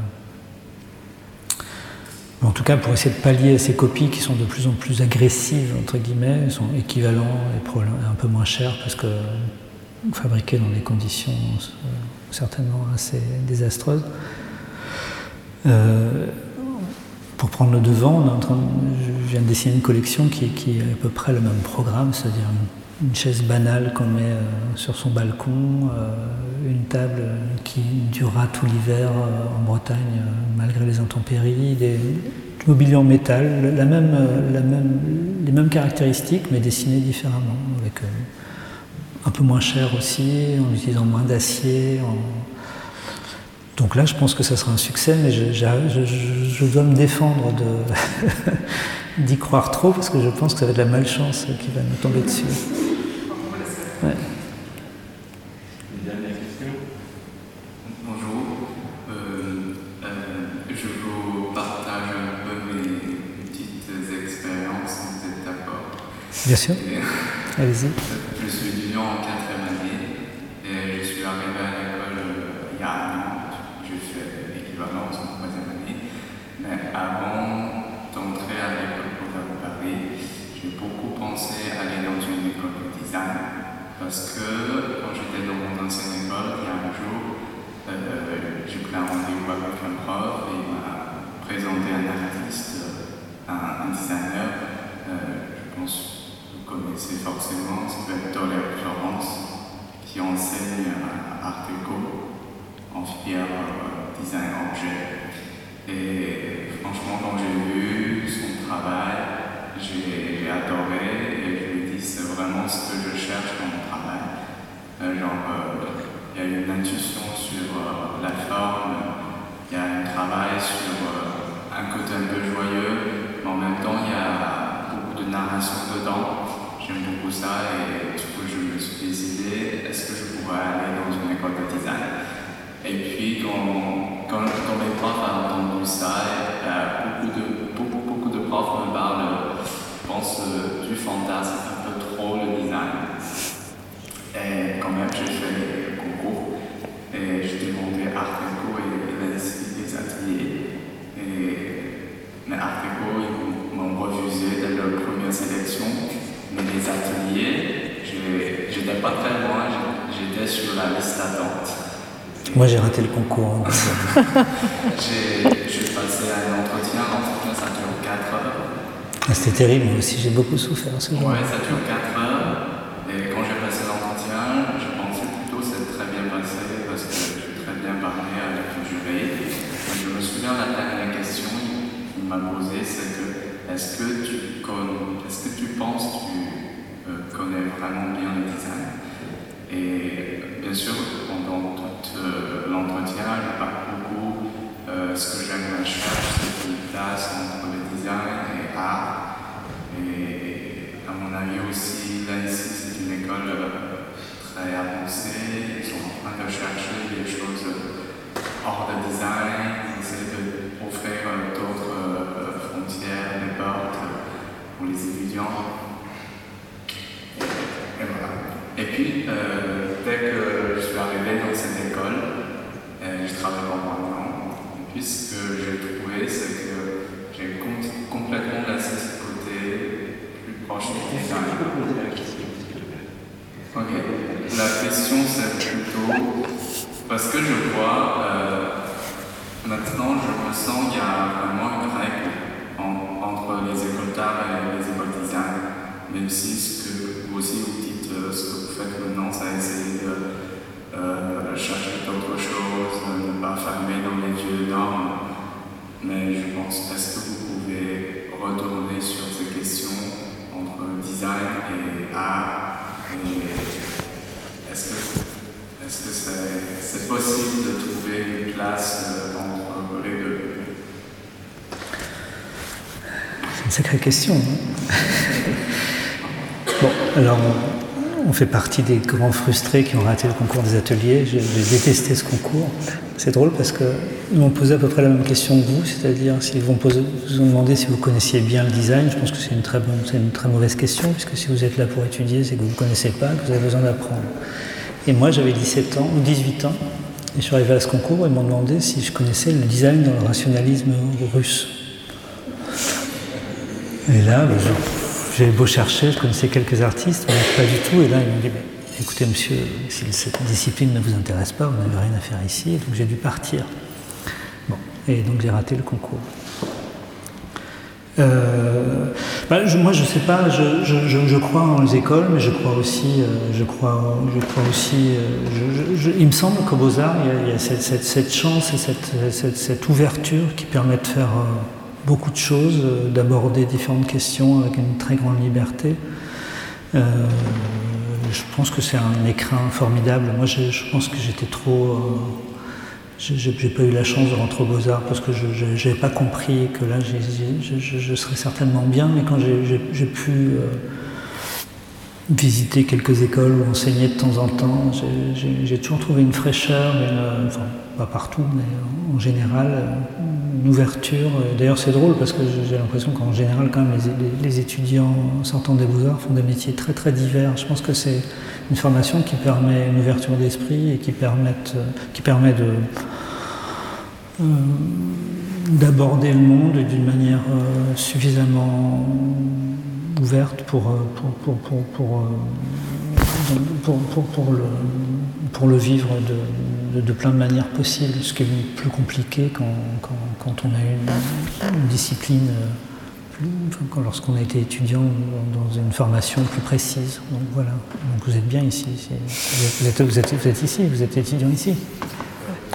en tout cas, pour essayer de pallier à ces copies qui sont de plus en plus agressives, entre guillemets, sont équivalents et un peu moins chers parce que fabriqués dans des conditions euh, certainement assez désastreuses. Euh, pour prendre le devant, je viens de dessiner une collection qui, qui, est à peu près le même programme, c'est-à-dire une, chaise banale qu'on met euh, sur son balcon, une table qui durera tout l'hiver en Bretagne malgré les intempéries, des, du mobilier en métal, les mêmes caractéristiques mais dessinées différemment, avec euh, un peu moins cher aussi, en utilisant moins d'acier. Donc là, je pense que ça sera un succès, mais je, je, dois me défendre d'y croire trop parce que je pense que ça va être la malchance qui va nous tomber dessus. Bien sûr. Allez-y. Je suis étudiant en quatrième année et je suis arrivé à l'école euh, il y a un an. Je fais l'équivalent en troisième année. Mais avant d'entrer à l'école pour Paris, j'ai beaucoup pensé à aller dans une école de design. Parce que quand j'étais dans mon ancienne école, il y a un jour, euh, j'ai pris un rendez-vous avec un prof et il m'a présenté un artiste, un, designer. Euh, je pense connaissez forcément, s'appelle Dollar Florence, qui enseigne à Art Deco en filière euh, design objet. Et franchement, quand j'ai vu son travail, j'ai adoré et je ai dit c'est vraiment ce que je cherche genre, euh, il y a une intuition sur la forme, il y a un travail sur un côté un peu joyeux, mais en même temps, il y a beaucoup de narration dedans. J'aime beaucoup ça et du coup je me suis décidé est-ce que je pourrais aller dans une école de design? Et puis quand, quand, profs ont entendu ça euh, beaucoup, de, beaucoup, beaucoup de profs me parlent je pense euh, du fantasme un peu trop le design et quand même j'ai fait le concours et j'ai demandé Art Deco et les, ateliers et, mais Art Deco ils m'ont refusé dès la première sélection mais les ateliers, je n'étais pas très loin, j'étais sur la liste d'attente. Moi j'ai raté le concours. j'ai passé un entretien, l'entretien ça dure 4 heures. Ah, C'était terrible, moi aussi j'ai beaucoup souffert ce. Ouais, ça dure 4 heures. Et quand j'ai passé l'entretien, je pensais plutôt que c'est très bien passé parce que j'ai très bien parlé avec le jury. je me souviens la dernière question qu'il m'a posée, c'est que est-ce que tu, est-ce que tu penses que tu euh, connais vraiment bien le design? Et bien sûr, pendant tout euh, l'entretien, je parle beaucoup. Euh, ce que j'aime la cherche, c'est une place entre le design et art. Et à mon avis aussi, là ici, c'est une école très avancée. Ils sont en train de chercher des choses hors de design, essayer d'offrir d'autres des portes pour les étudiants. Et, voilà. Et puis, euh, dès que je suis arrivé dans cette école, euh, je travaille pour moi. Et puis, ce que j'ai trouvé, c'est que j'ai complètement laissé ce côté plus proche du design. Ok, la question c'est plutôt parce que je vois euh, maintenant, je me sens qu'il y a vraiment une règle entre les écoles d'art et les design, même si ce que vous aussi vous dites, euh, ce que vous faites maintenant, c'est essayer de euh, chercher d'autres choses, de ne pas fermer dans les vieux normes. Mais je pense, est-ce que vous pouvez retourner sur ces questions entre design et art? Est-ce que c'est possible de trouver une place euh, entre les deux C'est une sacrée question. Bon, alors on fait partie des grands frustrés qui ont raté le concours des ateliers. J'ai détesté ce concours. C'est drôle parce qu'ils m'ont posé à peu près la même question que vous, c'est-à-dire s'ils vont vous ont demandé si vous connaissiez bien le design. Je pense que c'est une très c'est une très mauvaise question puisque si vous êtes là pour étudier, c'est que vous ne connaissez pas, que vous avez besoin d'apprendre. Et moi, j'avais 17 ans ou 18 ans et je suis arrivé à ce concours et ils m'ont demandé si je connaissais le design dans le rationalisme russe. Et là, ben, j'avais beau chercher, je connaissais quelques artistes, mais pas du tout. Et là, ils m'ont dit écoutez, monsieur, si cette discipline ne vous intéresse pas, vous n'avez rien à faire ici. Donc j'ai dû partir. Bon, et donc j'ai raté le concours. Euh, bah, moi, je ne sais pas, je, je, je, crois en les écoles, mais je crois aussi, euh, je crois, je crois aussi euh, il me semble qu'au Beaux-Arts, il, y a, cette, chance et cette, cette, ouverture qui permet de faire beaucoup de choses, d'aborder différentes questions avec une très grande liberté. je pense que c'est un écrin formidable. Moi, je, pense que j'étais trop j'ai pas eu la chance de rentrer aux Beaux-Arts parce que je n'avais pas compris que là je, serais certainement bien, mais quand j'ai pu euh, visiter quelques écoles ou enseigner de temps en temps, j'ai toujours trouvé une fraîcheur, enfin pas partout, mais en général, une ouverture. D'ailleurs c'est drôle parce que j'ai l'impression qu'en général quand même les, étudiants sortant des Beaux-Arts font des métiers très très divers. Je pense que c'est une formation qui permet une ouverture d'esprit et qui, permet, qui permet euh, d'aborder le monde d'une manière euh, suffisamment ouverte pour, pour, pour, pour, le, pour le vivre de, de, plein de manières possibles, ce qui est plus compliqué quand, quand, quand on a une, discipline lorsqu'on a été étudiant dans une formation plus précise. Donc voilà, donc vous êtes bien ici. Vous êtes, vous, êtes, vous êtes, ici, vous êtes étudiant ici.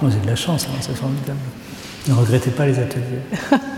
Vous avez de la chance, hein, c'est formidable. Ne regrettez pas les ateliers.